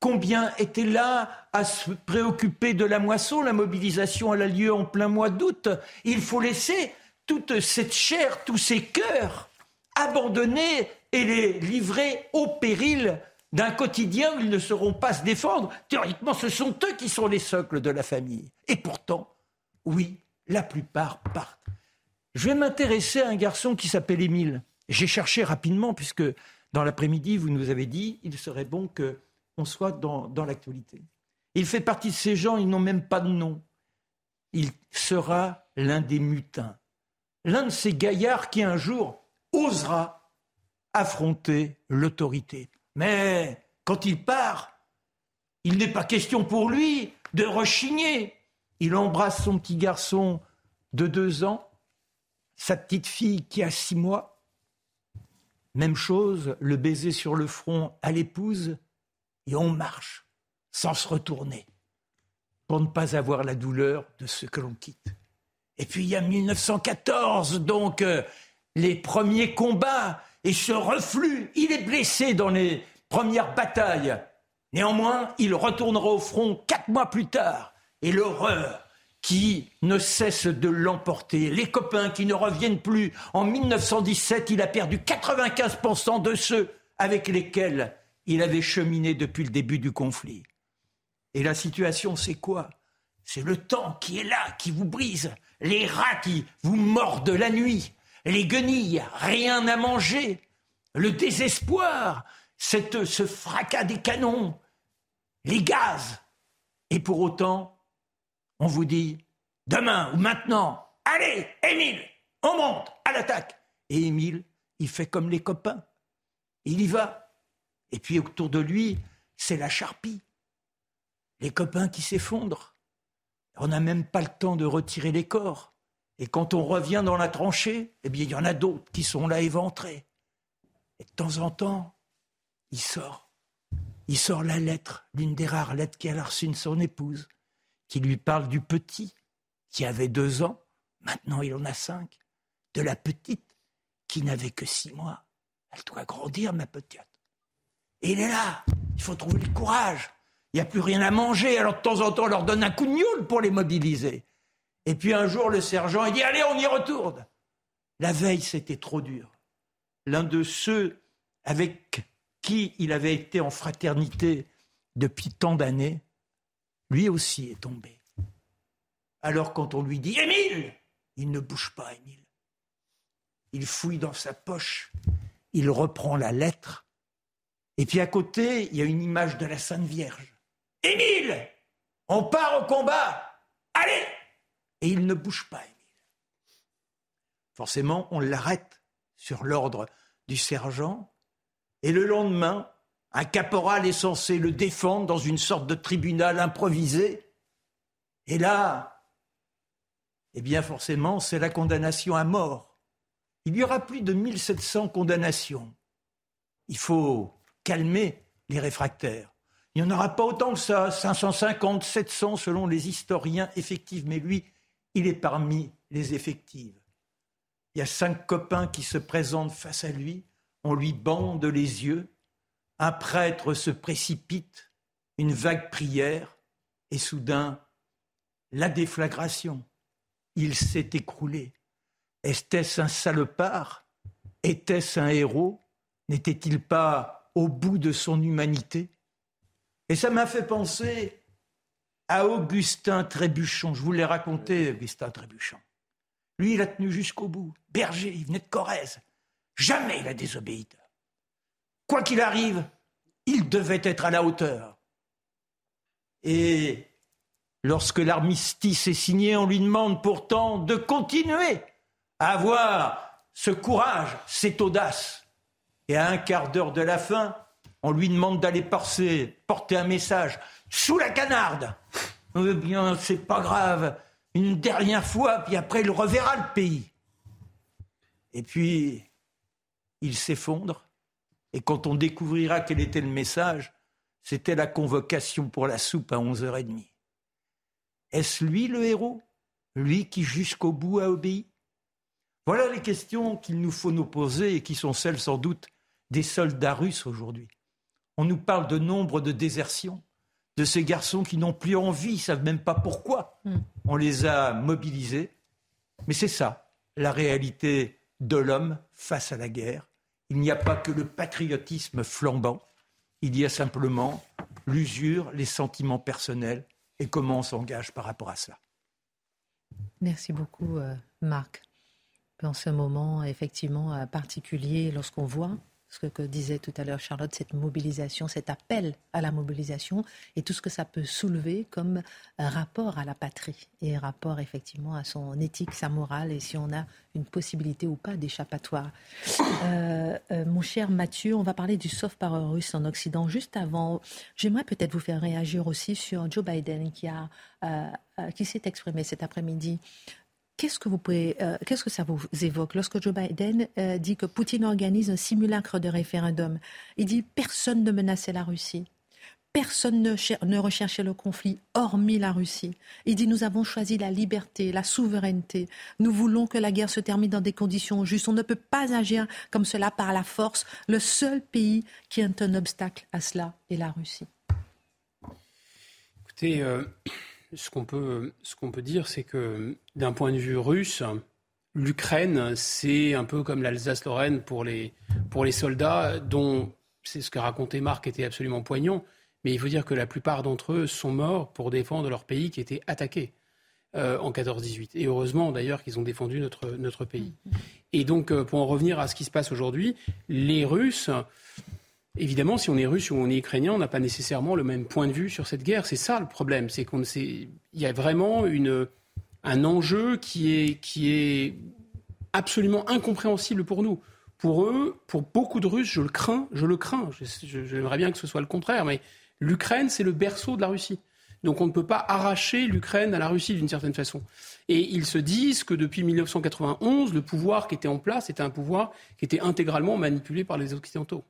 Combien étaient là à se préoccuper de la moisson? La mobilisation a lieu en plein mois d'août. Il faut laisser toute cette chair, tous ces cœurs abandonnés et les livrer au péril d'un quotidien où ils ne sauront pas se défendre. Théoriquement, ce sont eux qui sont les socles de la famille. Et pourtant, oui, la plupart partent. Je vais m'intéresser à un garçon qui s'appelle Émile. J'ai cherché rapidement, puisque dans l'après-midi, vous nous avez dit, il serait bon que soit dans l'actualité. Il fait partie de ces gens, ils n'ont même pas de nom. Il sera l'un des mutins, l'un de ces gaillards qui un jour osera affronter l'autorité. Mais quand il part, il n'est pas question pour lui de rechigner. Il embrasse son petit garçon de deux ans, sa petite fille qui a six mois. Même chose, le baiser sur le front à l'épouse, et on marche sans se retourner pour ne pas avoir la douleur de ce que l'on quitte. Et puis il y a 1914, donc euh, les premiers combats et ce reflux. Il est blessé dans les premières batailles. Néanmoins, il retournera au front quatre mois plus tard. Et l'horreur qui ne cesse de l'emporter. Les copains qui ne reviennent plus. En 1917, il a perdu 95% de ceux avec lesquels il avait cheminé depuis le début du conflit. Et la situation, c'est quoi? C'est le temps qui est là, qui vous brise, les rats qui vous mordent la nuit, les guenilles, rien à manger, le désespoir, cette, ce fracas des canons, les gaz. Et pour autant, on vous dit, demain ou maintenant, allez, Émile, on monte à l'attaque. Et Émile, il fait comme les copains. Il y va. Et puis autour de lui, c'est la charpie. Les copains qui s'effondrent. On n'a même pas le temps de retirer les corps. Et quand on revient dans la tranchée, eh bien, il y en a d'autres qui sont là éventrés. Et de temps en temps, il sort. Il sort la lettre, l'une des rares lettres qu'elle a reçues de son épouse, qui lui parle du petit, qui avait deux ans, maintenant il en a cinq, de la petite, qui n'avait que six mois. Elle doit grandir, ma petite. Et il est là. Il faut trouver le courage. Il n'y a plus rien à manger. Alors de temps en temps, on leur donne un coup de mioule pour les mobiliser. Et puis un jour, le sergent, il dit Allez, on y retourne. La veille, c'était trop dur. L'un de ceux avec qui il avait été en fraternité depuis tant d'années, lui aussi est tombé. Alors quand on lui dit Émile, il ne bouge pas, Émile. Il fouille dans sa poche, il reprend la lettre et puis à côté, il y a une image de la Sainte Vierge. Émile, on part au combat. Allez Et il ne bouge pas, Émile. Forcément, on l'arrête sur l'ordre du sergent. Et le lendemain, un caporal est censé le défendre dans une sorte de tribunal improvisé. Et là, eh bien forcément, c'est la condamnation à mort. Il y aura plus de 1700 condamnations. Il faut calmer les réfractaires. Il n'y en aura pas autant que ça, 550, 700 selon les historiens effectifs, mais lui, il est parmi les effectifs. Il y a cinq copains qui se présentent face à lui, on lui bande les yeux, un prêtre se précipite, une vague prière, et soudain, la déflagration. il s'est écroulé. Était-ce un salopard? Était-ce un héros? N'était-il pas au bout de son humanité Et ça m'a fait penser à Augustin Trébuchon. Je vous l'ai raconté, Augustin Trébuchon. Lui, il a tenu jusqu'au bout. Berger, il venait de Corrèze. Jamais il a désobéi. Quoi qu'il arrive, il devait être à la hauteur. Et lorsque l'armistice est signé, on lui demande pourtant de continuer à avoir ce courage, cette audace. Et à un quart d'heure de la fin, on lui demande d'aller porter, un message sous la canarde. Eh bien, c'est pas grave. Une dernière fois, puis après, il reverra le pays. Et puis, il s'effondre. Et quand on découvrira quel était le message, c'était la convocation pour la soupe à 11h30. Est-ce lui le héros? Lui qui jusqu'au bout a obéi? Voilà les questions qu'il nous faut nous poser et qui sont celles sans doute des soldats russes aujourd'hui. On nous parle de nombre de désertions, de ces garçons qui n'ont plus envie, ne savent même pas pourquoi. Hmm. On les a mobilisés. Mais c'est ça, la réalité de l'homme face à la guerre. Il n'y a pas que le patriotisme flambant, il y a simplement l'usure, les sentiments personnels et comment on s'engage par rapport à cela. Merci beaucoup, euh, Marc. En ce moment, effectivement, euh, particulier, lorsqu'on voit ce que disait tout à l'heure Charlotte, cette mobilisation, cet appel à la mobilisation et tout ce que ça peut soulever comme rapport à la patrie et rapport effectivement à son éthique, sa morale et si on a une possibilité ou pas d'échappatoire. Euh, euh, mon cher Mathieu, on va parler du soft power russe en Occident. Juste avant, j'aimerais peut-être vous faire réagir aussi sur Joe Biden qui, a, euh, qui s'est exprimé cet après-midi Qu'est-ce que vous pouvez, euh, qu'est-ce que ça vous évoque lorsque Joe Biden euh, dit que Poutine organise un simulacre de référendum? Il dit personne ne menaçait la Russie. Personne ne, recherchait le conflit, hormis la Russie. Il dit nous avons choisi la liberté, la souveraineté. Nous voulons que la guerre se termine dans des conditions justes. On ne peut pas agir comme cela par la force. Le seul pays qui est un obstacle à cela est la Russie. Écoutez, euh, ce qu'on peut, ce qu'on peut dire, c'est que d'un point de vue russe, l'Ukraine, c'est un peu comme l'Alsace-Lorraine pour les, pour les soldats, dont c'est ce que racontait Marc était absolument poignant. Mais il faut dire que la plupart d'entre eux sont morts pour défendre leur pays qui était attaqué euh, en 14-18. Et heureusement d'ailleurs qu'ils ont défendu notre, notre pays. Et donc, euh, pour en revenir à ce qui se passe aujourd'hui, les Russes Évidemment, si on est russe ou on est ukrainien, on n'a pas nécessairement le même point de vue sur cette guerre. C'est ça le problème, c'est il y a vraiment un enjeu qui est, qui est absolument incompréhensible pour nous. Pour eux, pour beaucoup de Russes, je le crains, je le crains. J'aimerais bien que ce soit le contraire, mais l'Ukraine, c'est le berceau de la Russie. Donc on ne peut pas arracher l'Ukraine à la Russie d'une certaine façon. Et ils se disent que depuis 1991, le pouvoir qui était en place était un pouvoir qui était intégralement manipulé par les Occidentaux.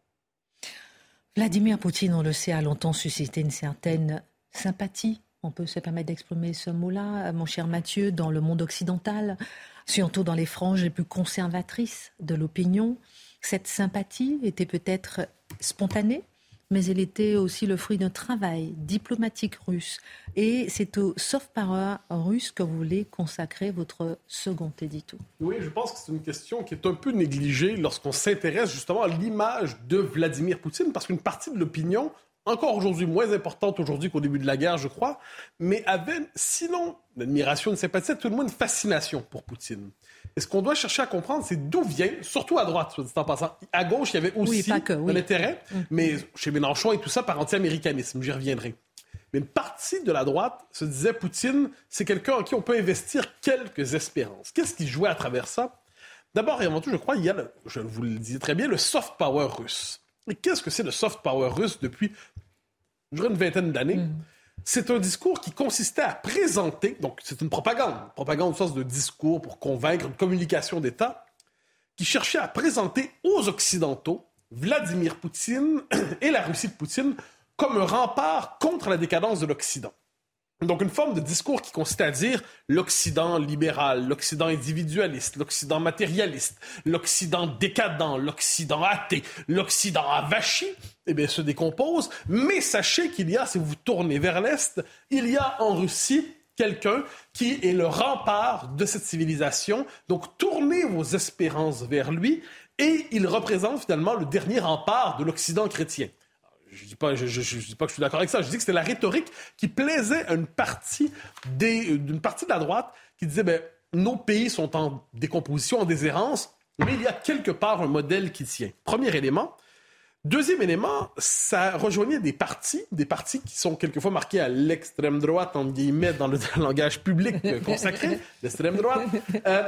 Vladimir Poutine, on le sait, a longtemps suscité une certaine sympathie. On peut se permettre d'exprimer ce mot-là, mon cher Mathieu, dans le monde occidental, surtout dans les franges les plus conservatrices de l'opinion. Cette sympathie était peut-être spontanée, mais elle était aussi le fruit d'un travail diplomatique russe. Et c'est au soft power russe que vous voulez consacrer votre second édito. Oui, je pense que c'est une question qui est un peu négligée lorsqu'on s'intéresse justement à l'image de Vladimir Poutine, parce qu'une partie de l'opinion, encore aujourd'hui moins importante aujourd'hui qu'au début de la guerre, je crois, mais avait sinon une admiration, une sympathie, tout le monde une fascination pour Poutine. Et ce qu'on doit chercher à comprendre, c'est d'où vient, surtout à droite, soit dit en passant. À gauche, il y avait aussi un intérêt, mm. mais chez Mélenchon et tout ça par anti-américanisme, j'y reviendrai. Mais une partie de la droite se disait Poutine, c'est quelqu'un en qui on peut investir quelques espérances. Qu'est-ce qui jouait à travers ça? D'abord et avant tout, je crois, il y a, je vous le disais très bien, le soft power russe. Et qu'est-ce que c'est le soft power russe depuis une vingtaine d'années? Mm. C'est un discours qui consistait à présenter, donc c'est une propagande, une propagande au sens de discours pour convaincre, une communication d'État, qui cherchait à présenter aux Occidentaux Vladimir Poutine (clears throat) et la Russie de Poutine comme un rempart contre la décadence de l'Occident. Donc une forme de discours qui consistait à dire l'Occident libéral, l'Occident individualiste, l'Occident matérialiste, l'Occident décadent, l'Occident athée, l'Occident avachi, eh bien, se décompose. Mais sachez qu'il y a, si vous tournez vers l'Est, il y a en Russie quelqu'un qui est le rempart de cette civilisation. Donc, tournez vos espérances vers lui et il représente finalement le dernier rempart de l'Occident chrétien. Je dis, dis pas que je suis d'accord avec ça. Je dis que c'était la rhétorique qui plaisait à une partie, d'une partie de la droite qui disait ben, nos pays sont en décomposition, en déshérence, mais il y a quelque part un modèle qui tient. Premier élément. Deuxième élément, ça rejoignait des partis, des partis qui sont quelquefois marqués à l'extrême droite, en guillemets, dans le (laughs) langage public consacré, l'extrême droite. Euh,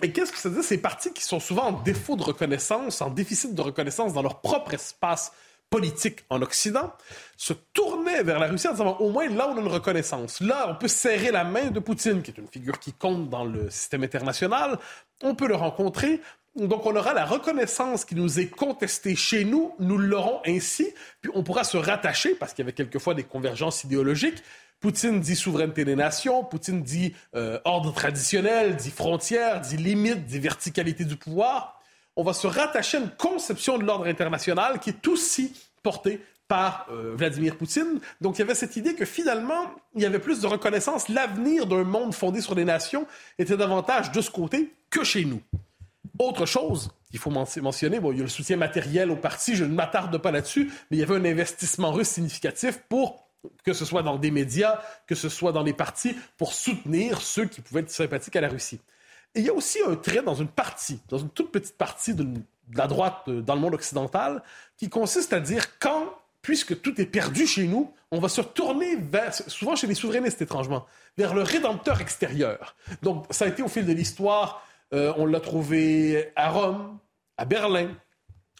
et qu'est-ce que ça dit? Ces partis qui sont souvent en défaut de reconnaissance, en déficit de reconnaissance dans leur propre espace politique en Occident, se tournaient vers la Russie en disant au moins là on a une reconnaissance. Là on peut serrer la main de Poutine, qui est une figure qui compte dans le système international. On peut le rencontrer. Donc on aura la reconnaissance qui nous est contestée chez nous, nous l'aurons ainsi, puis on pourra se rattacher, parce qu'il y avait quelquefois des convergences idéologiques. Poutine dit souveraineté des nations, Poutine dit euh, ordre traditionnel, dit frontières, dit limite, dit verticalité du pouvoir on va se rattacher à une conception de l'ordre international qui est aussi portée par euh, Vladimir Poutine. Donc il y avait cette idée que finalement, il y avait plus de reconnaissance. L'avenir d'un monde fondé sur les nations était davantage de ce côté que chez nous. Autre chose, il faut mentionner, il y a le soutien matériel au parti, je ne m'attarde pas là-dessus, mais il y avait un investissement russe significatif pour que ce soit dans des médias, que ce soit dans les partis, pour soutenir ceux qui pouvaient être sympathiques à la Russie. Et il y a aussi un trait dans une partie, dans une toute petite partie de, la droite euh, dans le monde occidental, qui consiste à dire quand, puisque tout est perdu chez nous, on va se tourner vers, souvent chez les souverainistes étrangement, vers le rédempteur extérieur. Donc ça a été au fil de l'histoire, euh, on l'a trouvé à Rome, à Berlin,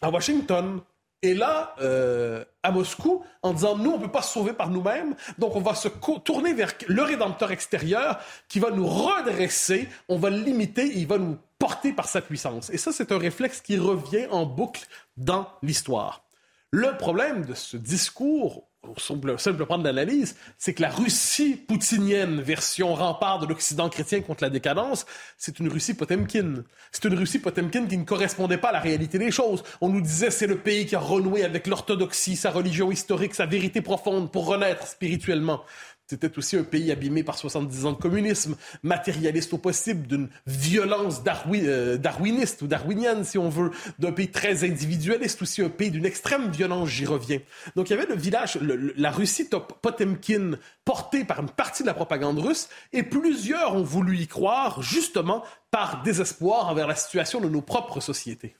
à Washington, et là, euh, à Moscou, en disant, nous, on ne peut pas se sauver par nous-mêmes, donc on va se tourner vers le rédempteur extérieur qui va nous redresser, on va le limiter, il va nous porter par sa puissance. Et ça, c'est un réflexe qui revient en boucle dans l'histoire. Le problème de ce discours au simple, simple l'analyse, c'est que la Russie poutinienne, version rempart de l'Occident chrétien contre la décadence, c'est une Russie Potemkin. C'est une Russie Potemkin qui ne correspondait pas à la réalité des choses. On nous disait c'est le pays qui a renoué avec l'orthodoxie, sa religion historique, sa vérité profonde pour renaître spirituellement. C'était aussi un pays abîmé par 70 ans de communisme, matérialiste au possible, d'une violence euh, darwiniste ou darwinienne, si on veut, d'un pays très individualiste, aussi un pays d'une extrême violence, j'y reviens. Donc il y avait le village, la Russie Potemkin, portée par une partie de la propagande russe, et plusieurs ont voulu y croire, justement par désespoir envers la situation de nos propres sociétés.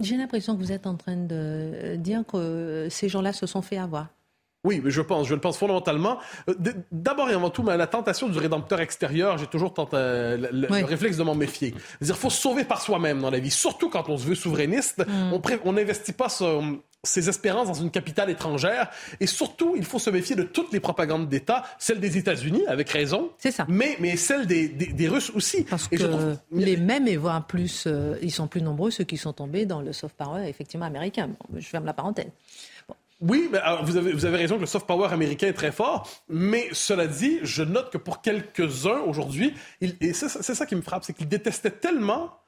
J'ai l'impression que vous êtes en train de dire que ces gens-là se sont fait avoir. Oui, mais je pense, je le pense fondamentalement. Euh, d'abord et avant tout, la tentation du rédempteur extérieur, j'ai toujours tenté, euh, le, réflexe de m'en méfier. C'est-à-dire, faut se sauver par soi-même dans la vie, surtout quand on se veut souverainiste. Mm. On n'investit pas ses espérances dans une capitale étrangère. Et surtout, il faut se méfier de toutes les propagandes d'État, celles des États-Unis, avec raison. C'est ça. Mais, mais celles des, des, Russes aussi. Parce que les mêmes, et voire plus, euh, ils sont plus nombreux, ceux qui sont tombés dans le soft power, effectivement, américain. je ferme la parenthèse. Oui, mais vous, avez, vous avez raison que le soft power américain est très fort, mais cela dit, je note que pour quelques-uns aujourd'hui, et c'est ça qui me frappe, c'est qu'ils détestaient tellement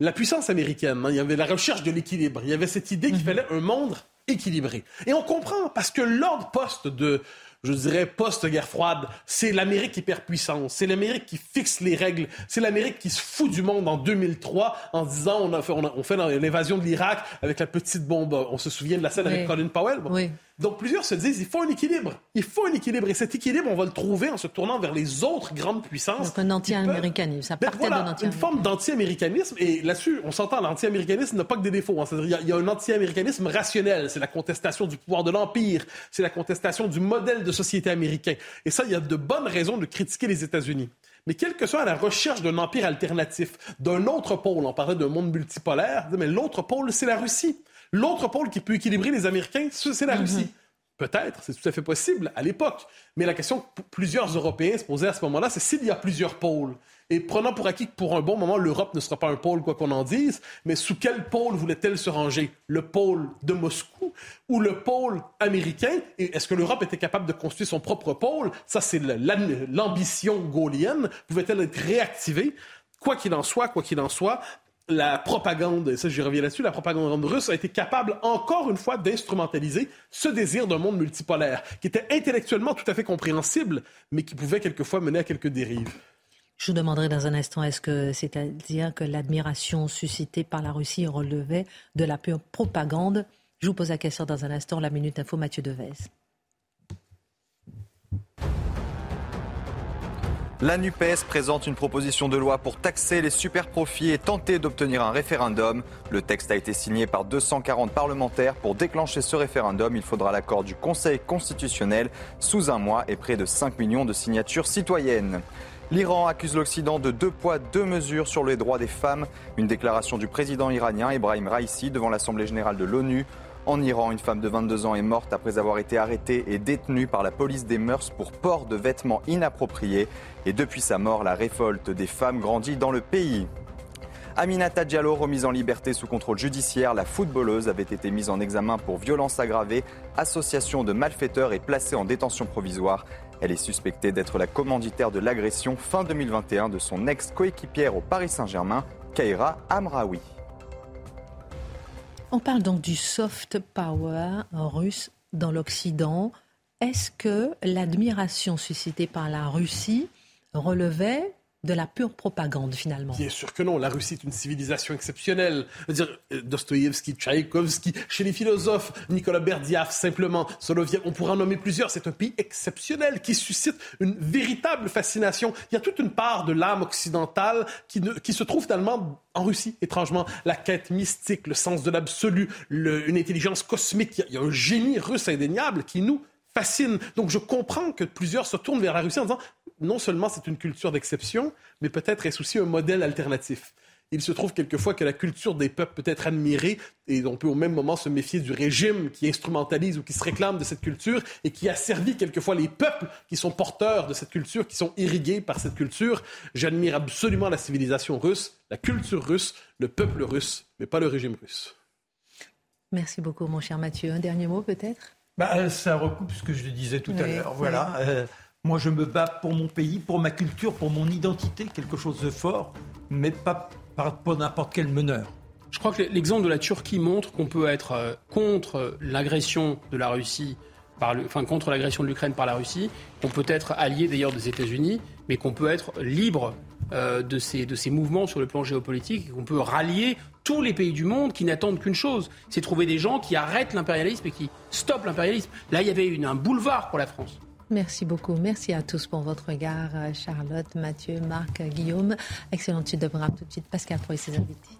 la puissance américaine. Hein. Il y avait la recherche de l'équilibre. Il y avait cette idée qu'il mhm. fallait un monde équilibré. Et on comprend, parce que l'ordre poste de je dirais, post-guerre froide, c'est l'Amérique hyperpuissance, c'est l'Amérique qui fixe les règles, c'est l'Amérique qui se fout du monde en 2003 en disant on, a fait, on, fait l'invasion de l'Irak avec la petite bombe. On se souvient de la scène avec Colin Powell? Oui. Donc plusieurs se disent il faut un équilibre. Il faut un équilibre. Et cet équilibre, on va le trouver en se tournant vers les autres grandes puissances. Donc un anti-américanisme. Ça ben, anti Une forme d'anti-américanisme. Et là-dessus, on s'entend, l'anti-américanisme n'a pas que des défauts. Hein. C'est-à-dire, il y, a un anti-américanisme rationnel. C'est la contestation du pouvoir de l'Empire. C'est la contestation du modèle de société américain. Et ça, il y a de bonnes raisons de critiquer les États-Unis. Mais quelle que soit la recherche d'un empire alternatif, d'un autre pôle, on parlait d'un monde multipolaire, mais l'autre pôle, c'est la Russie. L'autre pôle qui peut équilibrer les Américains, c'est la mhm. Russie. Peut-être, c'est tout à fait possible à l'époque. Mais la question que plusieurs Européens se posaient à ce moment-là, c'est s'il y a plusieurs pôles. Et prenant pour acquis que pour un bon moment, l'Europe ne sera pas un pôle, quoi qu'on en dise, mais sous quel pôle voulait-elle se ranger? Le pôle de Moscou ou le pôle américain? Et est-ce que l'Europe était capable de construire son propre pôle? Ça, c'est l'ambition gaullienne. Pouvait-elle être réactivée? Quoi qu'il en soit, quoi qu'il en soit, la propagande, ça je reviens là-dessus, la propagande russe a été capable encore une fois d'instrumentaliser ce désir d'un monde multipolaire, qui était intellectuellement tout à fait compréhensible, mais qui pouvait quelquefois mener à quelques dérives. Je vous demanderai dans un instant, est-ce que c'est-à-dire que l'admiration suscitée par la Russie relevait de la pure propagande? Je vous pose la question dans un instant, la Minute Info, Mathieu Devez. La NUPES présente une proposition de loi pour taxer les superprofits et tenter d'obtenir un référendum. Le texte a été signé par 240 parlementaires. Pour déclencher ce référendum, il faudra l'accord du Conseil constitutionnel sous un mois et près de 5 millions de signatures citoyennes. L'Iran accuse l'Occident de deux poids, deux mesures sur les droits des femmes. Une déclaration du président iranien Ibrahim Raisi devant l'Assemblée générale de l'ONU. En Iran, une femme de 22 ans est morte après avoir été arrêtée et détenue par la police des mœurs pour port de vêtements inappropriés. Et depuis sa mort, la révolte des femmes grandit dans le pays. Aminata Diallo, remise en liberté sous contrôle judiciaire, la footballeuse avait été mise en examen pour violence aggravée, association de malfaiteurs et placée en détention provisoire. Elle est suspectée d'être la commanditaire de l'agression fin 2021 de son ex-coéquipière au Paris Saint-Germain, Kaira Amraoui. On parle donc du soft power russe dans l'Occident. Est-ce que l'admiration suscitée par la Russie relevait de la pure propagande finalement Bien sûr que non. La Russie est une civilisation exceptionnelle. dire euh, Dostoïevski, Tchaïkovski, chez les philosophes, Nicolas Berdiaf, simplement, Soloviev, on pourra en nommer plusieurs. C'est un pays exceptionnel qui suscite une véritable fascination. Il y a toute une part de l'âme occidentale qui se trouve finalement en Russie, étrangement. La quête mystique, le sens de l'absolu, une intelligence cosmique. Il y a un génie russe indéniable qui nous fascine. Donc je comprends que plusieurs se tournent vers la Russie en disant non seulement c'est une culture d'exception, mais peut-être est-ce aussi un modèle alternatif. Il se trouve quelquefois que la culture des peuples peut être admirée et on peut au même moment se méfier du régime qui instrumentalise ou qui se réclame de cette culture et qui a servi quelquefois les peuples qui sont porteurs de cette culture, qui sont irrigués par cette culture. J'admire absolument la civilisation russe, la culture russe, le peuple russe, mais pas le régime russe. Merci beaucoup, mon cher Mathieu. Un dernier mot peut-être? Bah, Ça recoupe ce que je disais tout à l'heure. Voilà. Euh, moi, je me bats pour mon pays, pour ma culture, pour mon identité, quelque chose de fort, mais pas pour n'importe quel meneur. Je crois que l'exemple de la Turquie montre qu'on peut être euh, contre l'agression de la Russie, par enfin contre l'agression de l'Ukraine par la Russie, qu'on peut être allié d'ailleurs des États-Unis, mais qu'on peut être libre euh, de, ces, de ces mouvements sur le plan géopolitique, qu'on peut rallier tous les pays du monde qui n'attendent qu'une chose, c'est trouver des gens qui arrêtent l'impérialisme et qui stoppent l'impérialisme. Là, il y avait un boulevard pour la France. Merci beaucoup. Merci à tous pour votre regard. Euh, Charlotte, Mathieu, Marc, Guillaume. Excellente suite de programme tout de suite. Pascal pour ses invités.